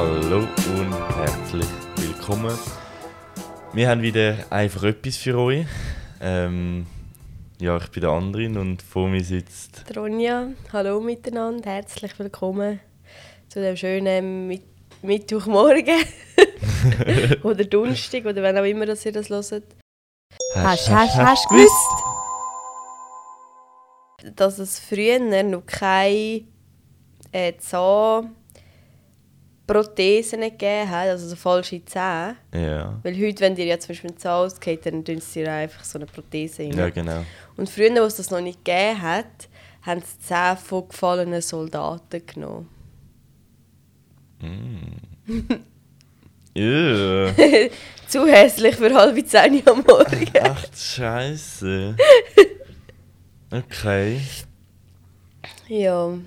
Hallo und herzlich willkommen. Wir haben wieder einfach etwas für euch. Ähm, ja, ich bin der Andrin und vor mir sitzt Ronja. Hallo miteinander, herzlich willkommen zu dem schönen Mit Mittwochmorgen oder Donnerstag oder wann auch immer dass ihr das hört. Hast, hast, hast gewusst, dass es früher noch keine äh, Zahnprothesen gegeben hat, also so falsche Zähne. Ja. Weil heute, wenn dir ja zum Beispiel ein Zahn ausgeht, dann tun sie dir einfach so eine Prothese rein. ja, genau. Und früher, als es das noch nicht gegeben hat, haben sie Zähne von gefallenen Soldaten genommen. Ja. Zu hässlich für halbe zehn am Morgen. Ach, Scheiße. Okay. ja.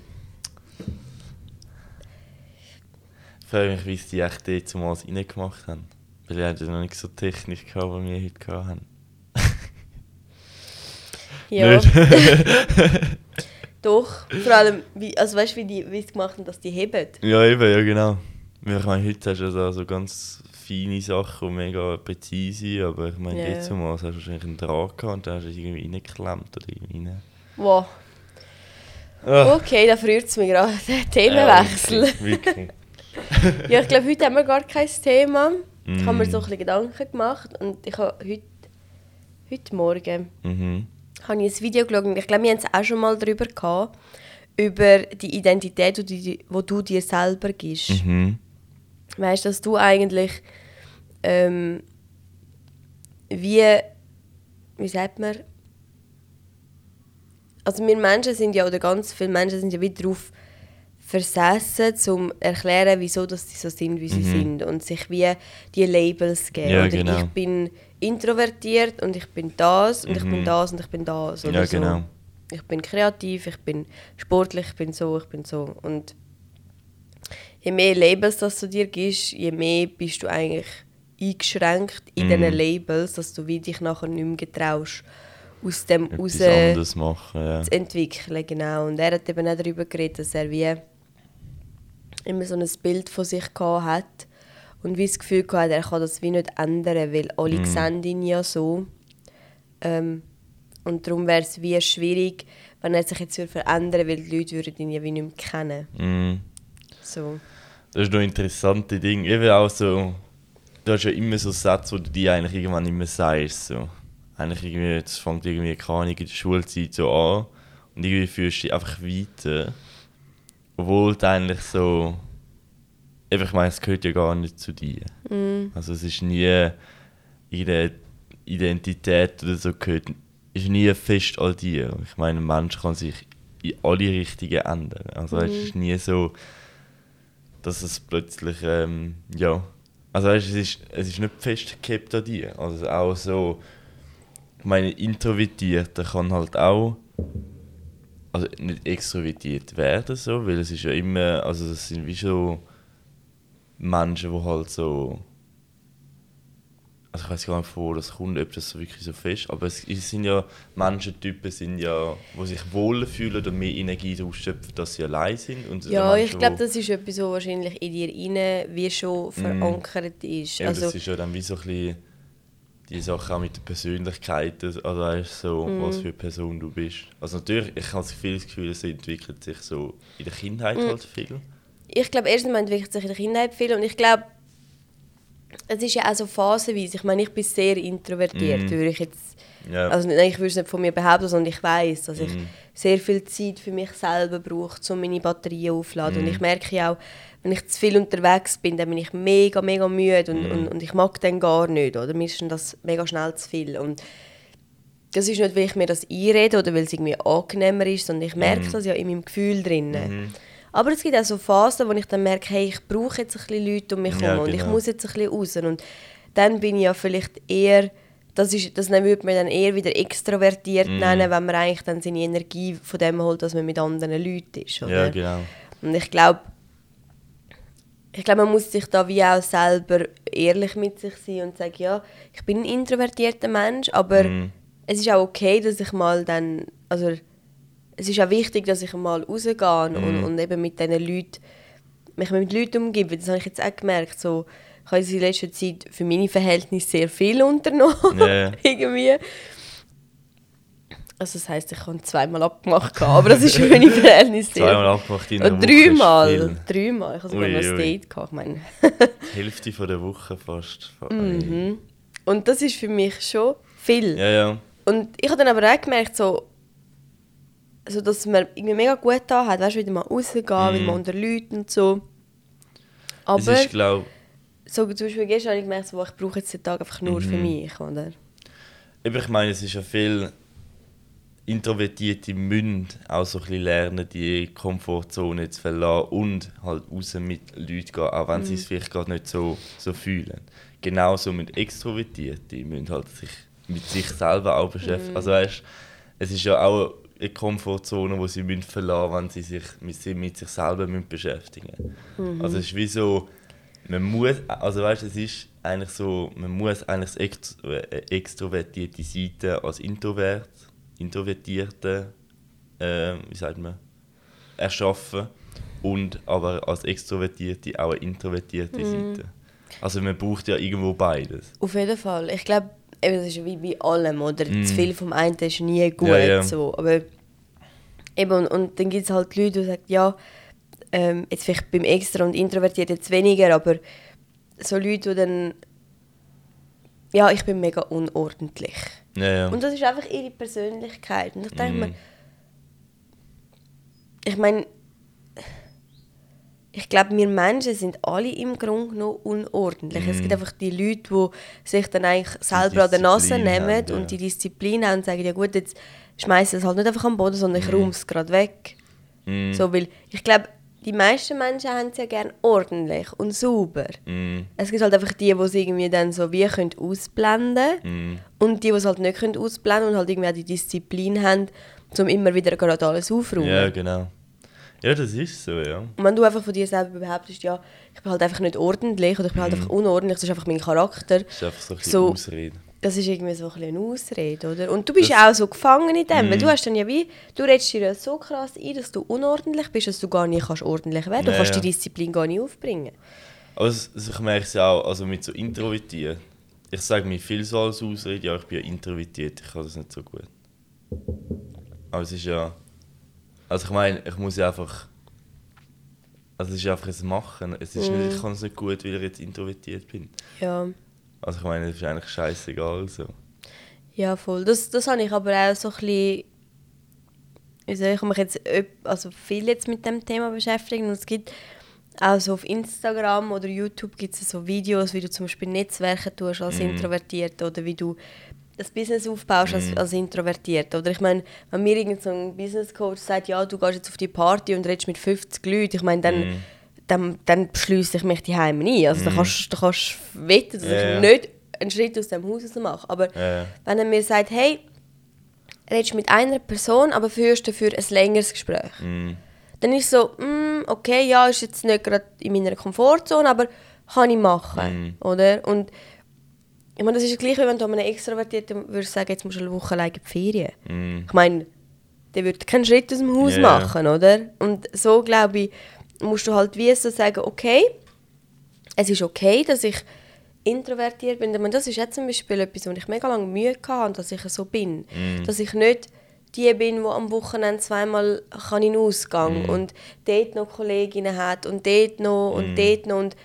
Ich frage mich, wie es die echt dort zumals reingemacht haben. Weil die hatten noch nicht so Technik gehabt, wie wir heute hatten. Ja. Doch. Vor allem, wie, also weißt du, wie, die- wie sie gemacht haben, dass die heben? Ja, eben, ja genau. Ich meine, heute hast du also so ganz feine Sachen und mega präzise, aber ich meine, Ja, jetzt mal hast du wahrscheinlich einen Draht gehabt und dann hast du es irgendwie reingeklemmt oder irgendwie rein. Wow. Ah. Okay, da verrührt es mich gerade. Themenwechsel. Ja, wirklich, wirklich. Ja, ich glaube, heute haben wir gar kein Thema. Ich habe mir Mm. so ein bisschen Gedanken gemacht und ich habe heute, heute Morgen Mhm. habe ich ein Video geschaut und ich glaube, wir haben es auch schon mal darüber gehabt, über die Identität, die, die, wo du dir selber gibst. Mhm. Weißt du, dass du eigentlich ähm, wie, wie sagt man, also wir Menschen sind ja, oder ganz viele Menschen sind ja wie darauf versessen, um zu erklären, wieso dass sie so sind, wie sie sind und sich wie die Labels geben. Ja, oder genau. ich bin introvertiert und ich bin das und ich bin Mhm. das und ich bin das. Oder Ja, so. genau. Ich bin kreativ, ich bin sportlich, ich bin so, ich bin so. Und je mehr Labels das du dir gibst, je mehr bist du eigentlich eingeschränkt in Mhm. diesen Labels, dass du wie dich nachher nicht mehr getraust, aus dem raus machen, ja. zu entwickeln. Genau. Und er hat eben auch darüber geredet, dass er wie immer so ein Bild von sich gehabt hat und wie das Gefühl gehabt, er kann das wie nicht ändern, weil alle Mhm. sehen ihn ja so. Ähm, und darum wäre es wie schwierig, wenn er sich jetzt verändern würde, weil die Leute würden ihn ja wie nicht mehr kennen. Mhm. So. Das ist noch interessante Ding. Eben auch so, du hast ja immer so Sätze, wo du die eigentlich irgendwann nicht mehr sagst. So. Eigentlich irgendwie, das fängt irgendwie, keine Ahnung, in der Schulzeit so an und irgendwie fühlst du dich einfach weiter. Obwohl du eigentlich so, ich meine, es gehört ja gar nicht zu dir. Also es ist nie, ihre Identität oder so gehört, ist nie fest an dir. Ich meine, ein Mensch kann sich in alle Richtungen ändern. Also es ist nie so, dass es plötzlich, ähm, ja, also weißt, es, ist, es ist nicht festgekippt an dir. Also auch so, ich meine, Introvertierter kann halt auch, also nicht extrovertiert werden, so, weil es ist ja immer, also das sind wie so Menschen, die halt so, also ich weiß gar nicht, wo das kommt, ob das so wirklich so fest, aber es, sind ja, Menschentypen sind ja, die sich wohler fühlen und mehr Energie daraus schöpfen, dass sie allein sind. Und Ja, ich Menschen, glaube, wo- das ist etwas, was wahrscheinlich in dir rein wie schon verankert ist. Ja, also, das ist ja dann wie so ein bisschen die Sache auch mit der Persönlichkeit, also weißt, so, Mhm. was für eine Person du bist. Also natürlich, ich habe viel das Gefühl, es entwickelt sich so in der Kindheit Mhm. halt viel. ich glaube, erstens entwickelt sich in der Kindheit viel und ich glaube, es ist ja auch so phasenweise. Ich meine, ich bin sehr introvertiert, würde ich jetzt... Ja. Also nein, ich würde es nicht von mir behaupten, sondern ich weiß, dass ich Mhm. sehr viel Zeit für mich selber brauche, um meine Batterien aufzuladen. Mhm. Und ich merke ja auch, wenn ich zu viel unterwegs bin, dann bin ich mega, mega müde und, Mhm. und, und ich mag dann gar nicht. Oder mir ist das mega schnell zu viel. Und das ist nicht, weil ich mir das einrede oder weil es irgendwie angenehmer ist, sondern ich merke Mhm. das ja in meinem Gefühl drinnen. Aber es gibt auch so Phasen, wo ich dann merke, hey, ich brauche jetzt ein bisschen Leute um mich herum Ja, und ich genau. muss jetzt ein bisschen raus. Und dann bin ich ja vielleicht eher, das, ist, das würde man dann eher wieder extrovertiert Mhm. nennen, wenn man eigentlich dann seine Energie von dem holt, dass man mit anderen Leuten ist. Oder? Ja, genau. Und ich glaube, ich glaube, man muss sich da wie auch selber ehrlich mit sich sein und sagen, ja, ich bin ein introvertierter Mensch, aber Mhm. es ist auch okay, dass ich mal dann, also es ist auch wichtig, dass ich mal rausgehe und, und eben mit diesen Leuten mich mit Leuten umgebe, das habe ich jetzt auch gemerkt, so, ich habe in letzter Zeit für meine Verhältnisse sehr viel unternommen, Ja. irgendwie. Also das heisst, ich habe zweimal abgemacht, aber das ist für meine Verhältnisse sehr Zweimal abgemacht in einer dreimal, dreimal, ich habe sogar Ui, noch ein. Date gehabt, ich meine. Die Hälfte von der Woche fast. Mhm. Und das ist für mich schon viel. Ja, ja. Und ich habe dann aber auch gemerkt, so, also dass mir irgendwie mega gut da hat, weißt du, wieder mal rausgehen, wieder mal unter Leuten und so. Aber Mhm. es ist, glaube so zum Beispiel gestern habe ich gemerkt, so, ich brauche jetzt den Tag einfach nur für Mhm. mich, oder? ich, meine, es ist ja viel Introvertierte müssen auch so ein bisschen lernen, die Komfortzone zu verlassen und halt raus mit Leuten gehen, auch wenn sie es vielleicht gerade nicht so, so fühlen. Genauso mit Extrovertierte müssen halt sich mit sich selber auch beschäftigen. Also weißt, es ist ja auch eine Komfortzone, die sie müssen verlassen wenn sie sich mit, si- mit sich selber müssen beschäftigen Also es ist wie so, man muss, also weißt, es ist eigentlich so, man muss eigentlich Ext äh, extrovertierte Seite als Introvert, Introvertierte, äh, wie sagt man, erschaffen und aber als Extrovertierte auch eine introvertierte Seite. Also man braucht ja irgendwo beides. Auf jeden Fall. Ich glaube, eben, das ist wie bei allem, oder? Zu viel vom einen ist nie gut. Ja, ja. So. Aber eben, und, und dann gibt es halt Leute, die sagen, ja, ähm, jetzt vielleicht beim Extra und Introvertiert jetzt weniger, aber so Leute, die dann, ja, ich bin mega unordentlich. Ja. Und das ist einfach ihre Persönlichkeit. Und ich denke Mhm. mir, ich meine, ich glaube, wir Menschen sind alle im Grunde noch unordentlich. Es Mhm. gibt einfach die Leute, die sich dann eigentlich selber an der Nase nehmen haben, und die Disziplin haben und sagen, ja gut, jetzt schmeiße es halt nicht einfach am Boden, sondern ich räume es gerade weg. Mhm. So, weil ich glaube, die meisten Menschen haben es ja gerne ordentlich und sauber. Mhm. Es gibt halt einfach die, die es irgendwie dann so wie können ausblenden Mhm. und die, die es halt nicht können ausblenden und halt irgendwie auch die Disziplin haben, um immer wieder gerade alles aufzuräumen. Ja, genau. Ja, das ist so, ja. Und wenn du einfach von dir selber behauptest, ja, ich bin halt einfach nicht ordentlich oder ich bin halt einfach unordentlich, das ist einfach mein Charakter, Das ist einfach so ein So- Ausrede. das ist irgendwie so ein bisschen eine Ausrede, oder? Und du bist ja auch so gefangen in dem, weil du hast dann ja wie, du redest dir ja so krass ein, dass du unordentlich bist, dass du gar nicht kannst ordentlich werden. Du Ja, kannst die Disziplin gar nicht aufbringen. Also, also ich merke es ja auch, also mit so introvertiert. Ich sage mir viel so als Ausrede, ja, ich bin ja introvertiert, ich kann das nicht so gut. Aber es ist ja. Also ich meine, ich muss ja einfach. Also es ist einfach ein Machen. Es ist nicht, ich kann es nicht gut, weil ich jetzt introvertiert bin. Ja, Also ich meine, das ist eigentlich scheißegal so. ja voll. Das, das habe ich aber auch so ein bisschen, ich mich jetzt also viel jetzt mit dem Thema beschäftigen und es gibt auch so auf Instagram oder YouTube gibt es so Videos, wie du zum Beispiel Netzwerke tust als Introvertierte oder wie du das Business aufbaust als, als Introvertierte. Oder ich meine, wenn mir irgend so ein Business Coach sagt, ja, du gehst jetzt auf die Party und redest mit 50 Leuten, ich meine, dann, dann, dann beschließe ich mich die Heime nie. Also da kannst da kannst du wetten, dass ja. ich nicht einen Schritt aus dem Haus mache. Aber ja. wenn er mir sagt, hey, redest mit einer Person, aber führst dafür ein längeres Gespräch. Mhm. Dann ist so, mm, okay, ja, ist jetzt nicht gerade in meiner Komfortzone, aber kann ich machen, Mhm. oder? Und ich meine, das ist das Gleiche, wie wenn du einem Extrovertierten würdest sagen, jetzt musst du eine Woche lang in die Ferien. Mhm. Ich meine, der würde keinen Schritt aus dem Haus ja. machen, oder? Und so, glaube ich, musst du halt wie so sagen, okay, es ist okay, dass ich introvertiert bin. Ich meine, das ist jetzt zum Beispiel etwas, wo ich mega lange Mühe hatte, dass ich so bin. Dass ich nicht die bin, die am Wochenende zweimal kann in den Ausgang und dort noch Kolleginnen hat und dort noch und dort noch. Und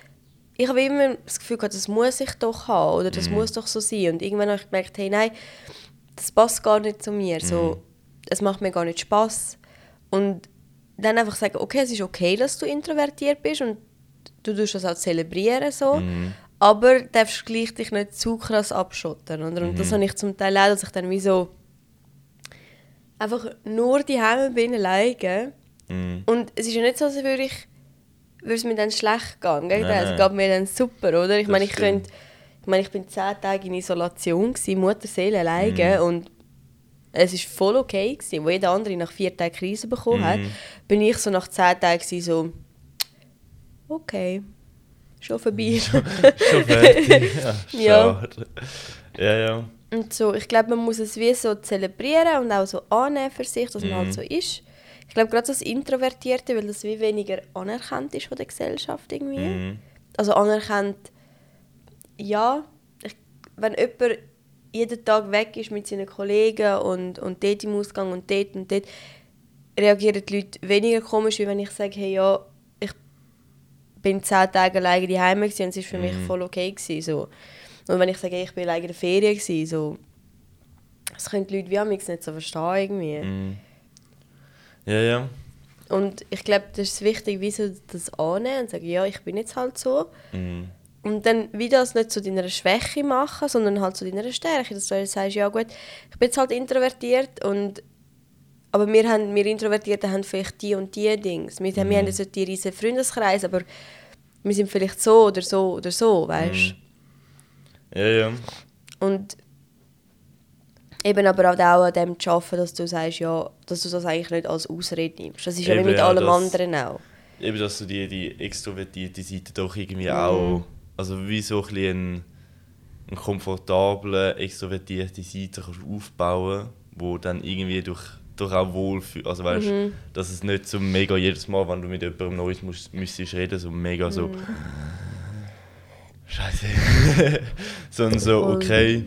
ich habe immer das Gefühl gehabt, das muss ich doch haben oder das muss doch so sein. Und irgendwann habe ich gemerkt, hey, nein, das passt gar nicht zu mir. So, es macht mir gar nicht Spaß. Und dann einfach sagen, okay, es ist okay, dass du introvertiert bist und du tust das auch zelebrieren so, aber du darfst gleich dich nicht zu krass abschotten. Oder? Und das habe ich zum Teil auch, dass ich dann wie so einfach nur die Heime bin, alleine. Mhm. Und es ist ja nicht so, als würde ich würde es mir dann schlecht gehen. Gell? Es geht mir dann super, oder? Ich meine, ich stimmt. könnte, ich meine, ich bin zehn Tage in Isolation gewesen, Mutterseele Mhm. alleine und es ist voll okay gewesen. Wo jeder andere nach vier Tagen Krise bekommen hat, Mhm. bin ich so nach zehn Tagen so okay, schon vorbei. Schon fertig. Ja, Ja. Ja, ja. Und so, ich glaube, man muss es wie so zelebrieren und auch so annehmen für sich, dass man Mhm. halt so ist. Ich glaube, gerade das Introvertierte, weil das wie weniger anerkannt ist von der Gesellschaft irgendwie. Mhm. Also anerkannt, ja, ich, wenn jemand jeden Tag weg ist mit seinen Kollegen und, und dort im Ausgang und dort und dort, reagieren die Leute weniger komisch, wie wenn ich sage, hey, ja, ich bin zehn Tage alleine daheim und es war für mich voll okay. Gewesen, so. Und wenn ich sage, hey, ich bin alleine in der Ferien, gewesen, so, das können die Leute wie amigs nicht so verstehen irgendwie. Mhm. Ja, ja. Und ich glaube, das ist wichtig, wie so das annehmen und sagen, ja, ich bin jetzt halt so. Mhm. Und dann wie das nicht zu deiner Schwäche machen, sondern halt zu deiner Stärke. Dass du halt sagst, ja gut, ich bin jetzt halt introvertiert und aber wir, haben, wir Introvertierten haben vielleicht die und die Dinge. Wir, haben- wir haben jetzt nicht die riesen Freundeskreis, aber wir sind vielleicht so oder so oder so, weißt Ja, ja. Und eben aber auch an dem zu arbeiten, dass du sagst, ja, dass du das eigentlich nicht als Ausrede nimmst. Das ist ja wie Eben, mit ja, allem das- anderen auch. Eben, dass du die, die extrovertierte Seite doch irgendwie Mhm. auch, also wie so ein bisschen ein, eine komfortable, extrovertierte Seite kannst aufbauen, wo dann irgendwie durch, durch auch wohlfühlt. Also weißt, Mhm. dass es nicht so mega jedes Mal, wenn du mit jemandem Neues musst, müsstest reden, so mega so Mhm. Scheiße. Sondern so, okay,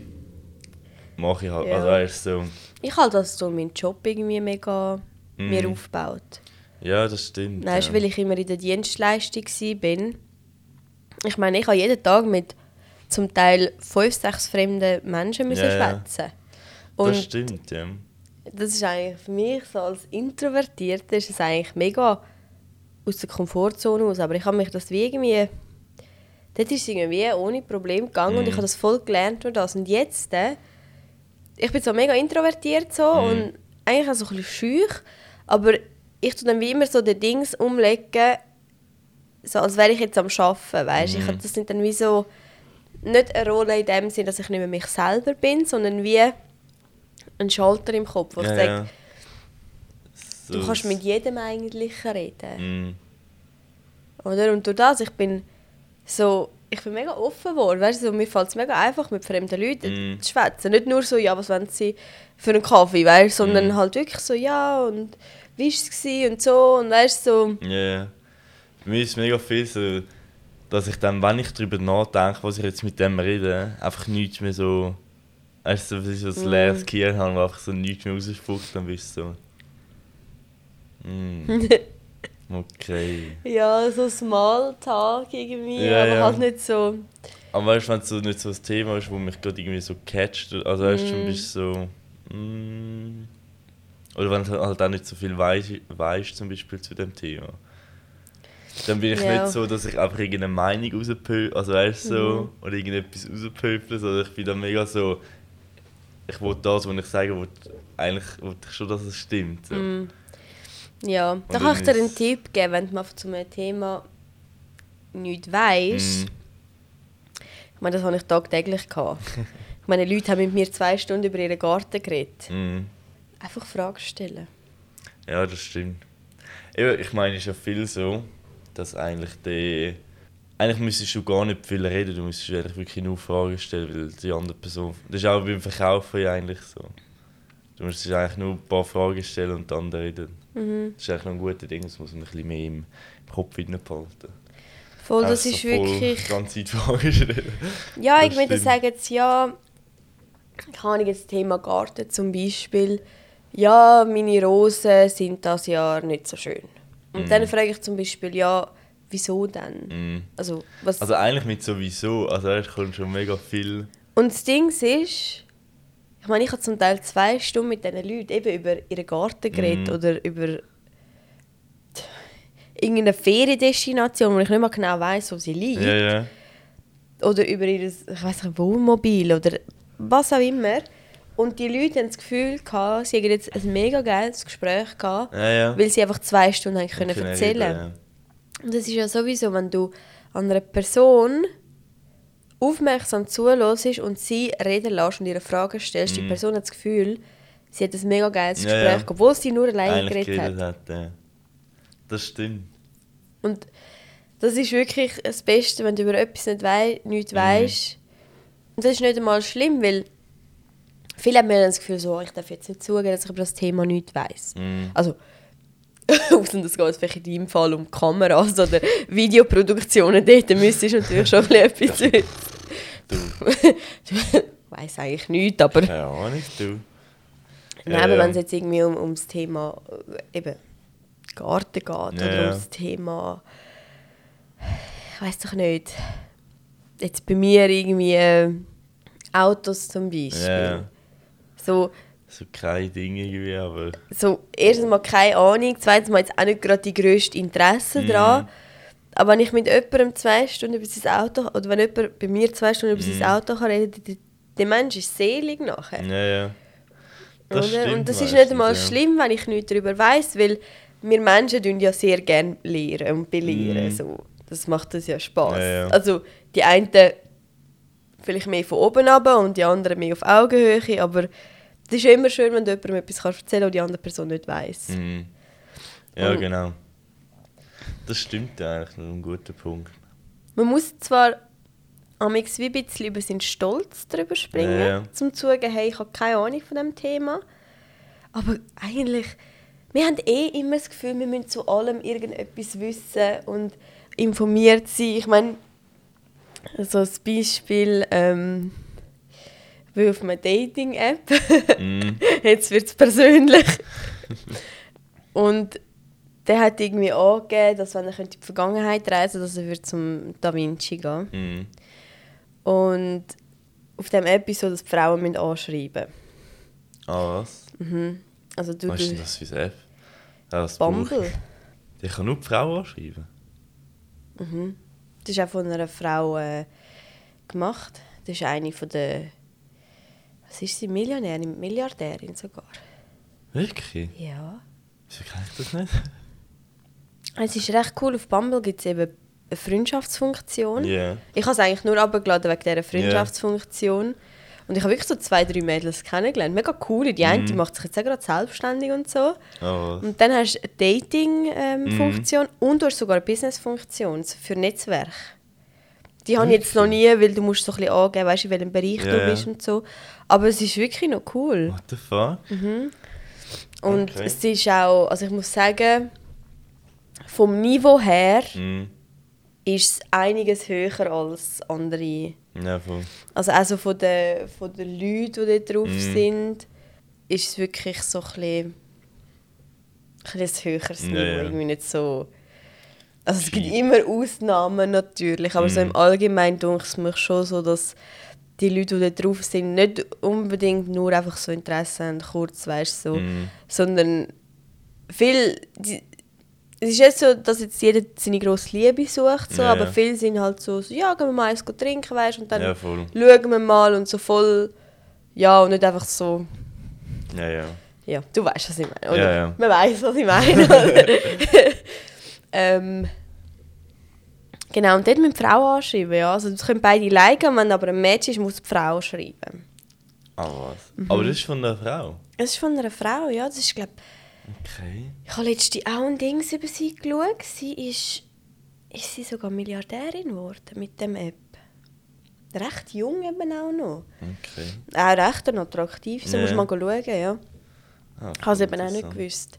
mach ich halt. Ja. Also weißt so, Ich halte das so meinen Job irgendwie mega mir Mhm. aufgebaut. ja, das stimmt. Weißt ja. weil ich immer in der Dienstleistung war. Ich meine, ich habe jeden Tag mit zum Teil fünf, sechs fremden Menschen müssen Ja, ja. schwätzen. Das Und stimmt, ja. das ist eigentlich für mich so als Introvertierte ist es eigentlich mega aus der Komfortzone aus. Aber ich habe mich das wie irgendwie... Dort ist es irgendwie ohne Problem gegangen und ich habe das voll gelernt durch das. Und jetzt... Äh, ich bin so mega introvertiert so und eigentlich auch so ein bisschen schüch, aber ich tue dann wie immer so die Dings umlegen, so als wäre ich jetzt am Arbeiten, weißt? Ich hab- das sind dann wie so nicht eine Rolle in dem Sinn, dass ich nicht mehr mich selber bin, sondern wie ein Schalter im Kopf, wo ich ja, sage, ja. du So kannst das- mit jedem eigentlich reden. Mm. Oder? Und durch das, ich bin so, ich bin mega offen geworden, weißt du, mir fällt es mega einfach, mit fremden Leuten Mm. zu schwätzen. Nicht nur so, ja, was wollen sie für einen Kaffee, weißt sondern Mm. halt wirklich so, ja, und wie war es und so, und weißt du, so, Ja, ja. Für mich ist es mega viel so, dass ich dann, wenn ich darüber nachdenke, was ich jetzt mit dem rede, einfach nichts mehr so. Weißt du, so, so ein Mhm. leeres Gehirn habe, wo einfach so nichts mehr rausspuckt, dann bist du so. Mm. Okay. ja, so Smalltalk irgendwie, Ja, aber ja. halt nicht so, Aber weißt du, wenn es so nicht so ein Thema ist, wo mich gerade irgendwie so catcht, also weißt du, dann bist so. Mm. Oder wenn du halt auch nicht so viel weißt, weißt zum Beispiel zu dem Thema. Dann bin ich Ja. nicht so, dass ich einfach irgendeine Meinung rauspöble, also weißt du, so, Mhm. oder irgendetwas rauspöble, sondern ich bin dann mega so, ich will das, was ich sage, will, eigentlich will ich schon, dass es stimmt. So. mm, ja. Da dann kann ich dir einen Tipp geben, wenn du mal zu einem Thema nichts weißt. Mm. Ich meine, das habe ich tagtäglich gehabt. ich meine, Leute haben mit mir zwei Stunden über ihren Garten geredet. Mm. Einfach Fragen stellen. Ja, das stimmt. Ich meine, es ist ja viel so, dass eigentlich die. Eigentlich müsstest du gar nicht viel reden, du müsstest eigentlich wirklich nur Fragen stellen, weil die andere Person. Das ist auch beim Verkaufen ja eigentlich so. Du müsstest eigentlich nur ein paar Fragen stellen und dann reden. Mhm. Das ist eigentlich noch ein guter Ding, das muss man ein bisschen mehr im Kopf behalten. Voll, das ist wirklich... Ganze Zeit. Ja, ich würde sagen, jetzt, ja, kann ich jetzt Thema Garten zum Beispiel. Ja, meine Rosen sind das Jahr nicht so schön. Und dann frage ich zum Beispiel, ja, wieso denn? Mm. Also, was... Also eigentlich mit sowieso, also es kommt schon mega viel. Und das Ding ist, ich meine, ich habe zum Teil zwei Stunden mit diesen Leuten eben über ihren Garten geredet Mhm. oder über irgendeine Feriendestination, wo ich nicht mehr genau weiß, wo sie liegt. Ja, ja. oder über ihr ich weiß nicht, Wohnmobil oder was auch immer. Und die Leute haben das Gefühl, gehabt, sie hätten jetzt ein mega geiles Gespräch gehabt, Ja, weil sie einfach zwei Stunden haben können Können erzählen reden, Und das ist ja sowieso, wenn du an einer Person aufmerksam zuhörst und sie reden lässt und ihre Fragen stellst, die Person hat das Gefühl, sie hat ein mega geiles Mhm. Ja, Gespräch, ja. obwohl sie nur alleine Eigentlich geredet hat. Ja. Das stimmt. Und das ist wirklich das Beste, wenn du über etwas nicht, wei nicht Mhm. weißt. Und das ist nicht einmal schlimm, weil viele haben mir das Gefühl, so, ich darf jetzt nicht zugeben, dass ich über das Thema nichts weiß. Mhm. Also, Außer das geht vielleicht in deinem Fall um Kameras oder Videoproduktionen. Dort müsstest du natürlich schon etwas wissen. Du. ich weiss eigentlich nichts, aber... Keine Ahnung, du. Nein, aber wenn es jetzt irgendwie um, ums Thema äh, eben Garten geht oder ums Thema... Ich weiß doch nicht. Jetzt bei mir irgendwie äh, Autos zum Beispiel. So, so keine Dinge irgendwie, aber. so, erstens mal keine Ahnung, zweitens mal jetzt auch nicht gerade die grösste Interesse Mhm. daran. Aber wenn ich mit jemandem zwei Stunden über sein Auto, oder wenn jemand bei mir zwei Stunden über Mhm. sein Auto kann reden, der, der Mensch ist selig nachher. Ja, ja. Das stimmt Und das ist nicht einmal ja. schlimm, wenn ich nichts darüber weiß, weil wir Menschen tun ja sehr gerne lehren und belehren. Mhm. So. Das macht uns ja Spaß. Ja, ja. Also die einen vielleicht mehr von oben ab und die anderen mehr auf Augenhöhe, aber es ist immer schön, wenn du jemandem etwas kannst erzählen kann, und die andere Person nicht weiß. Mhm. Ja, Und- genau. Das stimmt ja eigentlich, ein guter Punkt. Man muss zwar amix wie ein bisschen über seinen Stolz drüber springen, Ja, ja. zum zu sagen, hey, ich habe keine Ahnung von dem Thema. Aber eigentlich, wir haben eh immer das Gefühl, wir müssen zu allem irgendetwas wissen und informiert sein. Ich meine, so ein Beispiel, ähm, wie auf einer Dating-App. Mhm. Jetzt wird es persönlich. Und der hat irgendwie angegeben, dass wenn er in die Vergangenheit reisen könnte, dass er würde zum Da Vinci gehen Mhm. Und auf dem so, dass die Frauen müssen anschreiben Ah, was? müssen. Also du, Was ist denn das für ein App? Ja, das Bumble. ich. Ich kann nur die Frau anschreiben. Das ist auch von einer Frau äh, gemacht. Das ist eine von der... Was ist sie? Millionärin? Milliardärin sogar. Wirklich? Ja. Wieso kann ich das nicht? Es ist recht cool. Auf Bumble gibt es eben eine Freundschaftsfunktion. Ja. Ich habe es eigentlich nur abgeladen wegen dieser Freundschaftsfunktion. Und ich habe wirklich so zwei, drei Mädels kennengelernt. Mega cool. Die eine die macht sich jetzt auch gerade selbstständig und so. Was? Und dann hast du eine Dating-Funktion und du hast sogar eine Business-Funktion für Netzwerk. Die habe ich jetzt noch nie, weil du musst so ein bisschen angeben, weißt, in welchem Bereich Ja, du bist und so. Aber es ist wirklich noch cool. What the fuck? Und Okay. es ist auch, also ich muss sagen, vom Niveau her Mhm. ist es einiges höher als andere. Ja, voll. Also auch so von den, von den Leuten, die da drauf Mhm. sind, ist es wirklich so ein bisschen, ein höheres Ja, Niveau. ja. Irgendwie nicht so... Also es gibt Viel. immer Ausnahmen natürlich, aber so Mhm. im Allgemeinen denke ich mir schon so, dass die Leute, die da drauf sind, nicht unbedingt nur einfach so Interesse haben, kurz, weißt so, Mhm. sondern viel... Die, es ist nicht so, dass jetzt jeder seine grosse Liebe sucht, so, Ja, aber ja. viele sind halt so, so ja, gehen wir mal eins trinken, weißt und dann Ja, voll. schauen wir mal und so voll, ja, und nicht einfach so, Ja, ja. ja, du weißt, was ich meine, oder? Ja, ja. Man weiß, was ich meine, ähm, genau, und dort müssen die Frauen anschreiben, ja, also das können beide liken, wenn aber ein Match ist, muss die Frau schreiben. Ah, was? Mhm. Aber das ist von der Frau. Das ist von einer Frau, ja, das ist, glaube Okay. ich habe letztens auch ein Ding über sie geschaut, sie ist, ist sie sogar Milliardärin geworden mit dem App. Recht jung eben auch noch. Okay. Auch recht attraktiv, so musst du mal schauen, ja. Ah, Ich habe es eben auch nicht gewusst.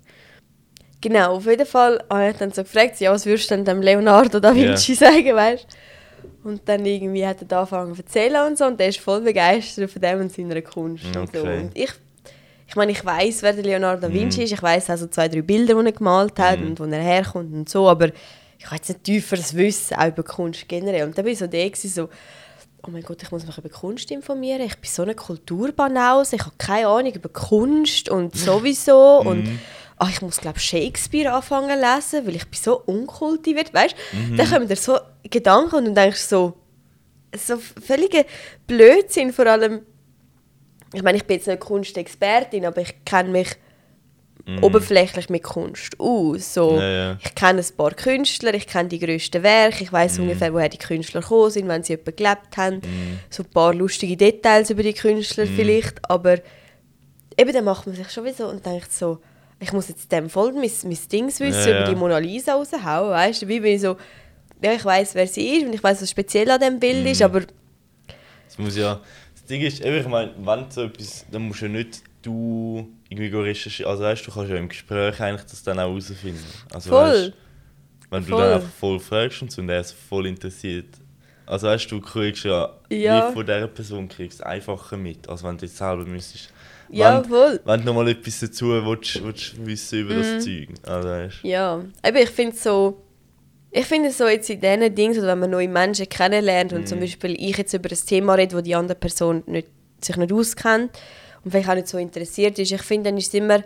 Genau, auf jeden Fall habe ich dann so gefragt, ja, was würdest du denn dem Leonardo da Vinci sagen, weißt Und dann irgendwie hat er da angefangen zu erzählen und so und der ist voll begeistert von dem und seiner Kunst und so. Okay. Und ich, ich meine, ich weiß, wer der Leonardo da Vinci ist, ich weiß auch so zwei, drei Bilder, die er gemalt hat und wo er herkommt und so, aber ich habe jetzt nicht tieferes Wissen auch über Kunst generell. Und dann bin ich so der so, oh mein Gott, ich muss mich über Kunst informieren. Ich bin so eine Kulturbanause, ich habe keine Ahnung über Kunst und sowieso. und ah, ich muss, glaube Shakespeare anfangen lesen, weil ich bin so unkultiviert, weißt du? Dann kommen dir so Gedanken und du denkst so, so völliger Blödsinn, vor allem, ich meine, ich bin jetzt nicht Kunstexpertin, aber ich kenne mich oberflächlich mit Kunst aus. So, Ja, ja. Ich kenne ein paar Künstler, ich kenne die grössten Werke, ich weiß ungefähr, woher die Künstler gekommen sind, wenn sie jemanden gelebt haben. So ein paar lustige Details über die Künstler vielleicht, aber eben dann macht man sich schon wieder so und denkt so, ich muss jetzt dem voll mein, mein Dings wissen, Ja, über die Mona Lisa raushauen, weißt du? Wie bin ich so, ja, ich weiß, wer sie ist und ich weiß, was speziell an dem Bild ist, aber Das muss ja. Das Ding ist, ich meine, wenn so etwas, dann musst du ja nicht du irgendwie recherchieren, also weißt du, kannst ja im Gespräch eigentlich das dann auch herausfinden. Also, Voll. Weißt, wenn du Voll. dann einfach voll fragst und so und der ist voll interessiert. Also weißt du, du kriegst ja, Ja. wie von dieser Person kriegst du einfacher mit, als wenn du jetzt selber müsstest. Ja, wenn, voll. wenn du nochmal etwas dazu willst, willst wissen über Mhm. das Zeug. Also weißt Ja, aber ich finde so, ich finde so jetzt in diesen Dingen, oder wenn man neue Menschen kennenlernt und zum Beispiel ich jetzt über ein Thema rede, wo die andere Person nicht, sich nicht auskennt und vielleicht auch nicht so interessiert ist, ich finde, dann ist es immer,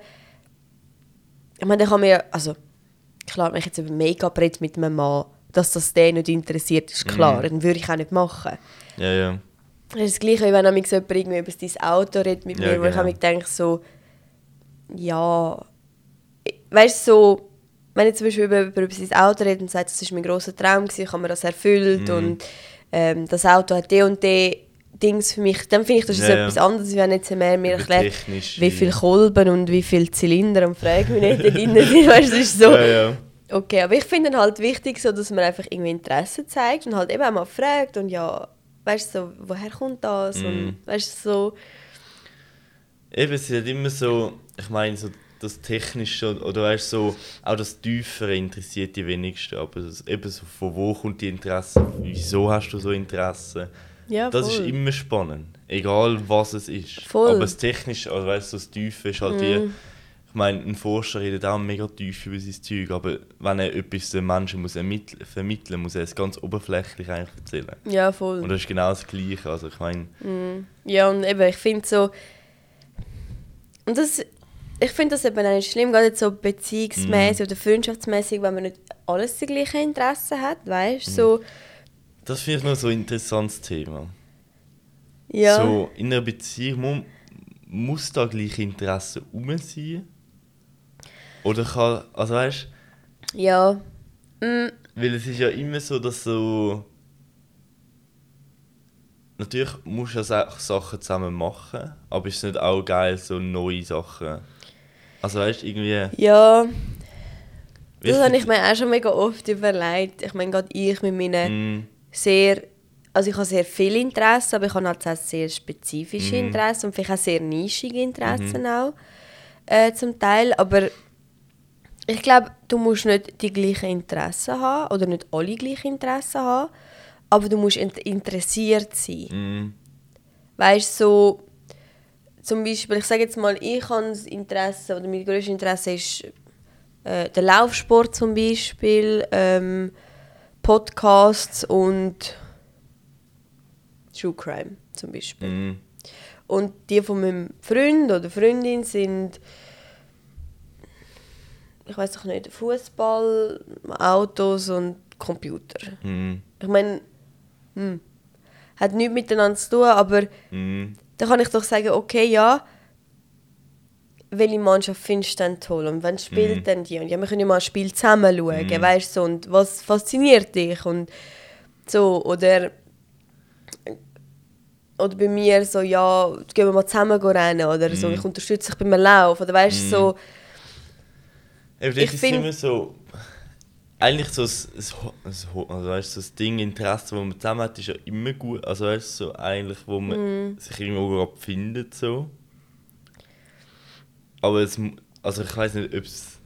ich meine, dann kann man ja, also klar, wenn ich jetzt über Make-up rede mit einem Mann, dass das den nicht interessiert, ist klar, dann würde ich auch nicht machen. Ja, ja. Das ist das Gleiche, wie wenn mich jemand irgendwie über dein Auto redet mit Ja, mir, wo ich genau. mich denke so, ja, weißt du, so, wenn ich zum Beispiel über, über sein Auto rede und sagt, das ist mein grosser Traum gewesen, ich habe mir das erfüllt Mhm. und ähm, das Auto hat die und die Dings für mich, dann finde ich, das ist Ja, ja. etwas anderes, als wenn jetzt mehr mir Über erklärt, wie viele Kolben und wie viele Zylinder und frage mich nicht, da drin sind, weißt du, das ist so, Ja, ja. Okay, aber ich finde halt wichtig, so, dass man einfach irgendwie Interesse zeigt und halt eben auch mal fragt und ja, weißt du, so, woher kommt das? Mhm. Und weißt du, so, Eben, es ist halt immer so, ich meine, so das Technische oder weißt so, auch das Tiefere interessiert die wenigsten. Aber das, eben so, von wo kommt die Interesse? Wieso hast du so Interesse? ja, Das ist voll. immer spannend, egal was es ist. Voll. Aber das Technische, also weißt du, das Tiefe ist halt wie, ich meine, ein Forscher redet auch mega tief über sein Zeug, aber wenn er etwas den Menschen muss vermitteln muss, er es ganz oberflächlich eigentlich erzählen. Ja, voll. Und das ist genau das Gleiche. Also ich meine, Ja, und eben, ich finde so. Und das. Ich finde das eben auch nicht schlimm, gerade jetzt so beziehungsmäßig Mhm. oder freundschaftsmäßig, wenn man nicht alles die gleichen Interessen hat, weißt du? Mhm. So, das finde ich noch so ein interessantes Thema. ja. So, in einer Beziehung mu muss da gleiche Interesse rum sein? Oder kann, also weißt Ja. Mm, weil es ist ja immer so, dass so. Natürlich musst du ja Sa- Sachen zusammen machen, aber ist es nicht auch geil, so neue Sachen. Also weißt du, irgendwie. ja. Das habe ich mir auch schon mega oft überlegt. Ich meine, gerade ich mit meinen Mm, sehr, also ich habe sehr viel Interesse, aber ich habe halt auch sehr spezifische Mhm. Interessen und vielleicht auch sehr nischige Interessen auch äh, zum Teil. Aber ich glaube, du musst nicht die gleichen Interessen haben oder nicht alle gleichen Interessen haben, aber du musst int- interessiert sein. mm, Weißt du, so zum Beispiel, ich sage jetzt mal, ich habe das Interesse, oder mein grösstes Interesse ist äh, der Laufsport zum Beispiel, ähm, Podcasts und True Crime zum Beispiel. mm. Und die von meinem Freund oder Freundin sind, ich weiß doch nicht, Fußball, Autos und Computer. Mm, Ich meine, hm, hat nichts miteinander zu tun, aber mm. dann kann ich doch sagen, okay, ja, welche Mannschaft findest du denn toll und wann spielt Mhm. denn die? Und ja, wir können ja mal ein Spiel zusammen schauen, Mhm. weißt du, so, und was fasziniert dich und so, oder oder bei mir so, ja, gehen wir mal zusammen rennen oder so, Mhm. ich unterstütze dich beim Lauf oder weißt du, so, Eben, Ich ich ist find- immer so. Eigentlich so das, das, das, also weißt, so das Ding, Interesse, das man zusammen hat, ist ja immer gut. Also weißt, so eigentlich, wo man Mhm. sich irgendwo gerade findet. So. Aber es, also ich weiß nicht, ob es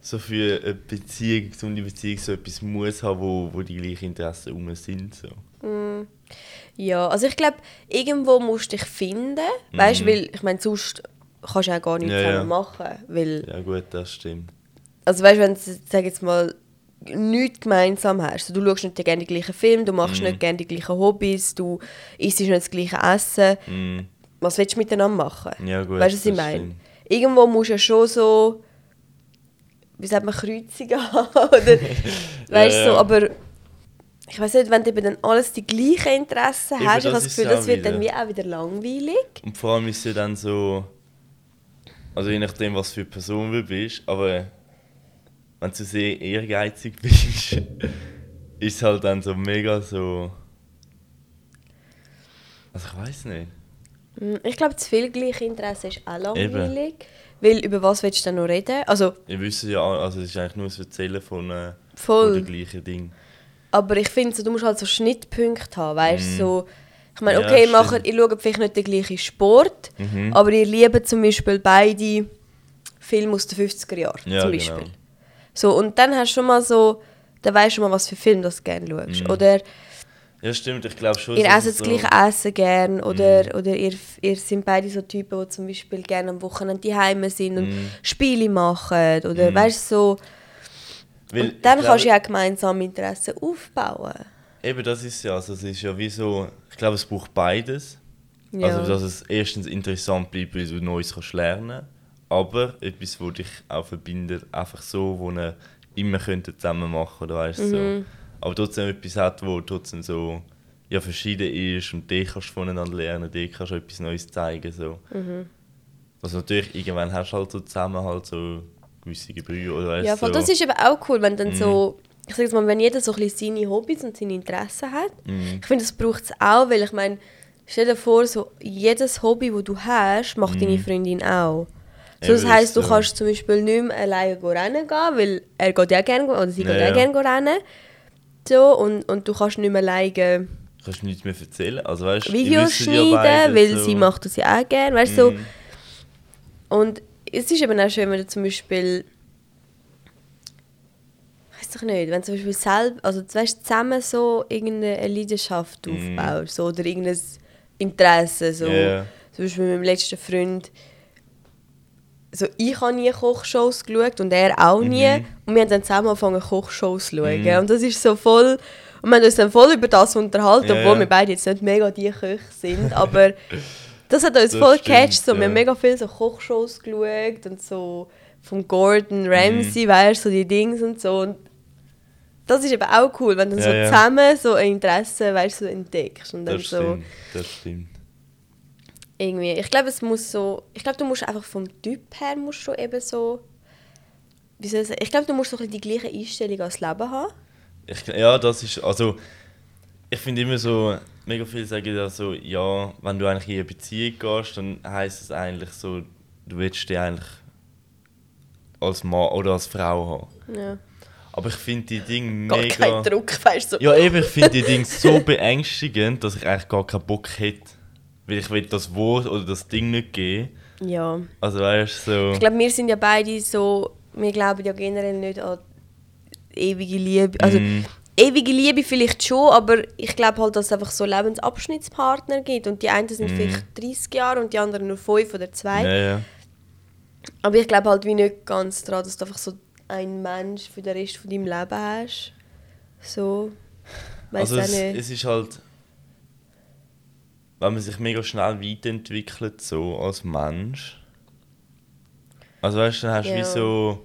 so für eine Beziehung, eine Beziehung so etwas muss haben, wo, wo die gleichen Interessen rum sind. So. ja, also ich glaube, irgendwo musst du dich finden, weißt du, Mhm. weil, ich meine, sonst kannst du auch gar nichts Ja, ja. machen, weil Ja gut, das stimmt. Also weißt wenn du, sag jetzt mal, nichts gemeinsam hast, also, du schaust nicht gerne die gleichen Filme, du machst Mhm. nicht gerne die gleichen Hobbys, du isst nicht das gleiche Essen, Mm. was willst du miteinander machen? Ja gut, weißt du, was ich meine? Irgendwo musst du ja schon so, wie sagt man, Kreuzungen haben, oder, weißt du, Ja, so, ja. aber ich weiß nicht, wenn du eben dann alles die gleichen Interessen Eben, hast, ich das habe das Gefühl, das wird dann wieder. wie auch wieder langweilig. Und vor allem ist es ja dann so. Also je nachdem, was für eine Person du bist, aber wenn du sehr ehrgeizig bist, ist es halt dann so mega so. Also ich weiß nicht. Mm, Ich glaube, zu viel gleiche Interesse ist auch langweilig. Weil über was willst du dann noch reden? Also Wir wissen ja, also es ist eigentlich nur das Erzählen von, äh, Voll. von den gleichen Dingen. Aber ich finde, so, du musst halt so Schnittpunkte haben, weißt Mhm. so, Ich meine, Ja, okay, ihr, stimmt. macht, ihr schaut vielleicht nicht den gleichen Sport, Mhm. aber ihr liebt zum Beispiel beide Filme aus den 50er Jahren. Ja, zum Beispiel. genau. So, und dann hast du schon mal so, dann weißt du schon mal, was für Film du gerne schaust. Mhm. Oder Ja, stimmt, ich glaube schon. ihr esst es das so- gleiche Essen gern oder, oder ihr, ihr sind beide so Typen, die zum Beispiel gerne am Wochenende daheim sind und Mhm. Spiele machen oder weißt du so. Weil und dann ich kannst du ja gemeinsam Interessen aufbauen. Eben, das ist ja, also es ist ja wie so, ich glaube, es braucht beides. Ja. Also, dass es erstens interessant bleibt, weil du Neues kannst lernen aber etwas, wo dich auch verbindet, einfach so, wo ihr immer könntet zusammen machen oder weißt Mhm. so. Aber trotzdem etwas hat, wo trotzdem so ja, verschieden ist und die kannst du voneinander lernen, die kannst du etwas Neues zeigen. So. Mhm. Also natürlich, irgendwann hast du halt so zusammen halt so gewisse Gebrühe oder weißt Ja, so. voll, das ist eben auch cool, wenn Mhm. dann so, ich sag jetzt mal, wenn jeder so ein bisschen seine Hobbys und seine Interessen hat. Mhm. Ich finde, das braucht es auch, weil ich meine, stell dir vor, so jedes Hobby, das du hast, macht deine Freundin auch. So, das heisst, du so. kannst zum Beispiel nicht mehr alleine rennen gehen, weil er geht ja gerne oder sie Ja, geht ja. auch gerne rennen. So, und, und du kannst nicht mehr alleine Kannst nichts mehr erzählen. Also, weißt, Videos ja schneiden, beide weil so. sie macht das ja auch gerne, weißt du, so. Mhm. Und es ist eben auch schön, wenn du zum Beispiel. Weiß doch nicht, wenn du zum Beispiel selber, also weißt, zusammen so irgendeine Leidenschaft Mhm. aufbaust so, oder irgendein Interesse. So. Ja. Zum Beispiel mit meinem letzten Freund. So, ich habe nie Kochshows geschaut und er auch nie. Mhm. Und wir haben dann zusammen angefangen, Kochshows zu schauen. Und das ist so voll. Und wir haben uns dann voll über das unterhalten, Ja, obwohl ja. wir beide jetzt nicht mega die Köche sind. Aber das hat uns Das voll gecatcht. So. Wir ja. haben mega viele so Kochshows geschaut und so von Gordon Ramsay, Mhm. weißt du, so die Dings und so. Und das ist eben auch cool, wenn du so zusammen so ein Interesse weißt, so entdeckst. Und dann Das so stimmt, das stimmt. Irgendwie. Ich glaube, es muss so. Ich glaube, du musst einfach vom Typ her musst du eben so. Wie soll ich sagen? Ich glaube, du musst so ein die gleiche Einstellung als Leben haben. Ich, ja, das ist, also, ich finde immer so, mega viele sagen ja so, ja, wenn du eigentlich in eine Beziehung gehst, dann heisst es eigentlich so, du willst dich eigentlich als Mann oder als Frau haben. Ja. Aber ich finde die Dinge Gar mega... kein Druck, weißt du. So. Ja, eben, ich finde die Dinge so beängstigend, dass ich eigentlich gar keinen Bock hätte. Weil ich will das Wort oder das Ding nicht geben. Ja. Also weißt du, so... Ich glaube, wir sind ja beide so. Wir glauben ja generell nicht an ewige Liebe. Also, Mm. ewige Liebe vielleicht schon, aber ich glaube halt, dass es einfach so Lebensabschnittspartner gibt. Und die einen sind Mm. vielleicht 30 Jahre und die anderen nur 5 oder 2. ja, ja. Aber ich glaube halt wie nicht ganz daran, dass du einfach so einen Mensch für den Rest von deinem Leben hast. So. Weiss Also es, nicht. es ist halt, wenn man sich mega schnell weiterentwickelt, so als Mensch. Also weißt du, dann hast du Ja. wie so...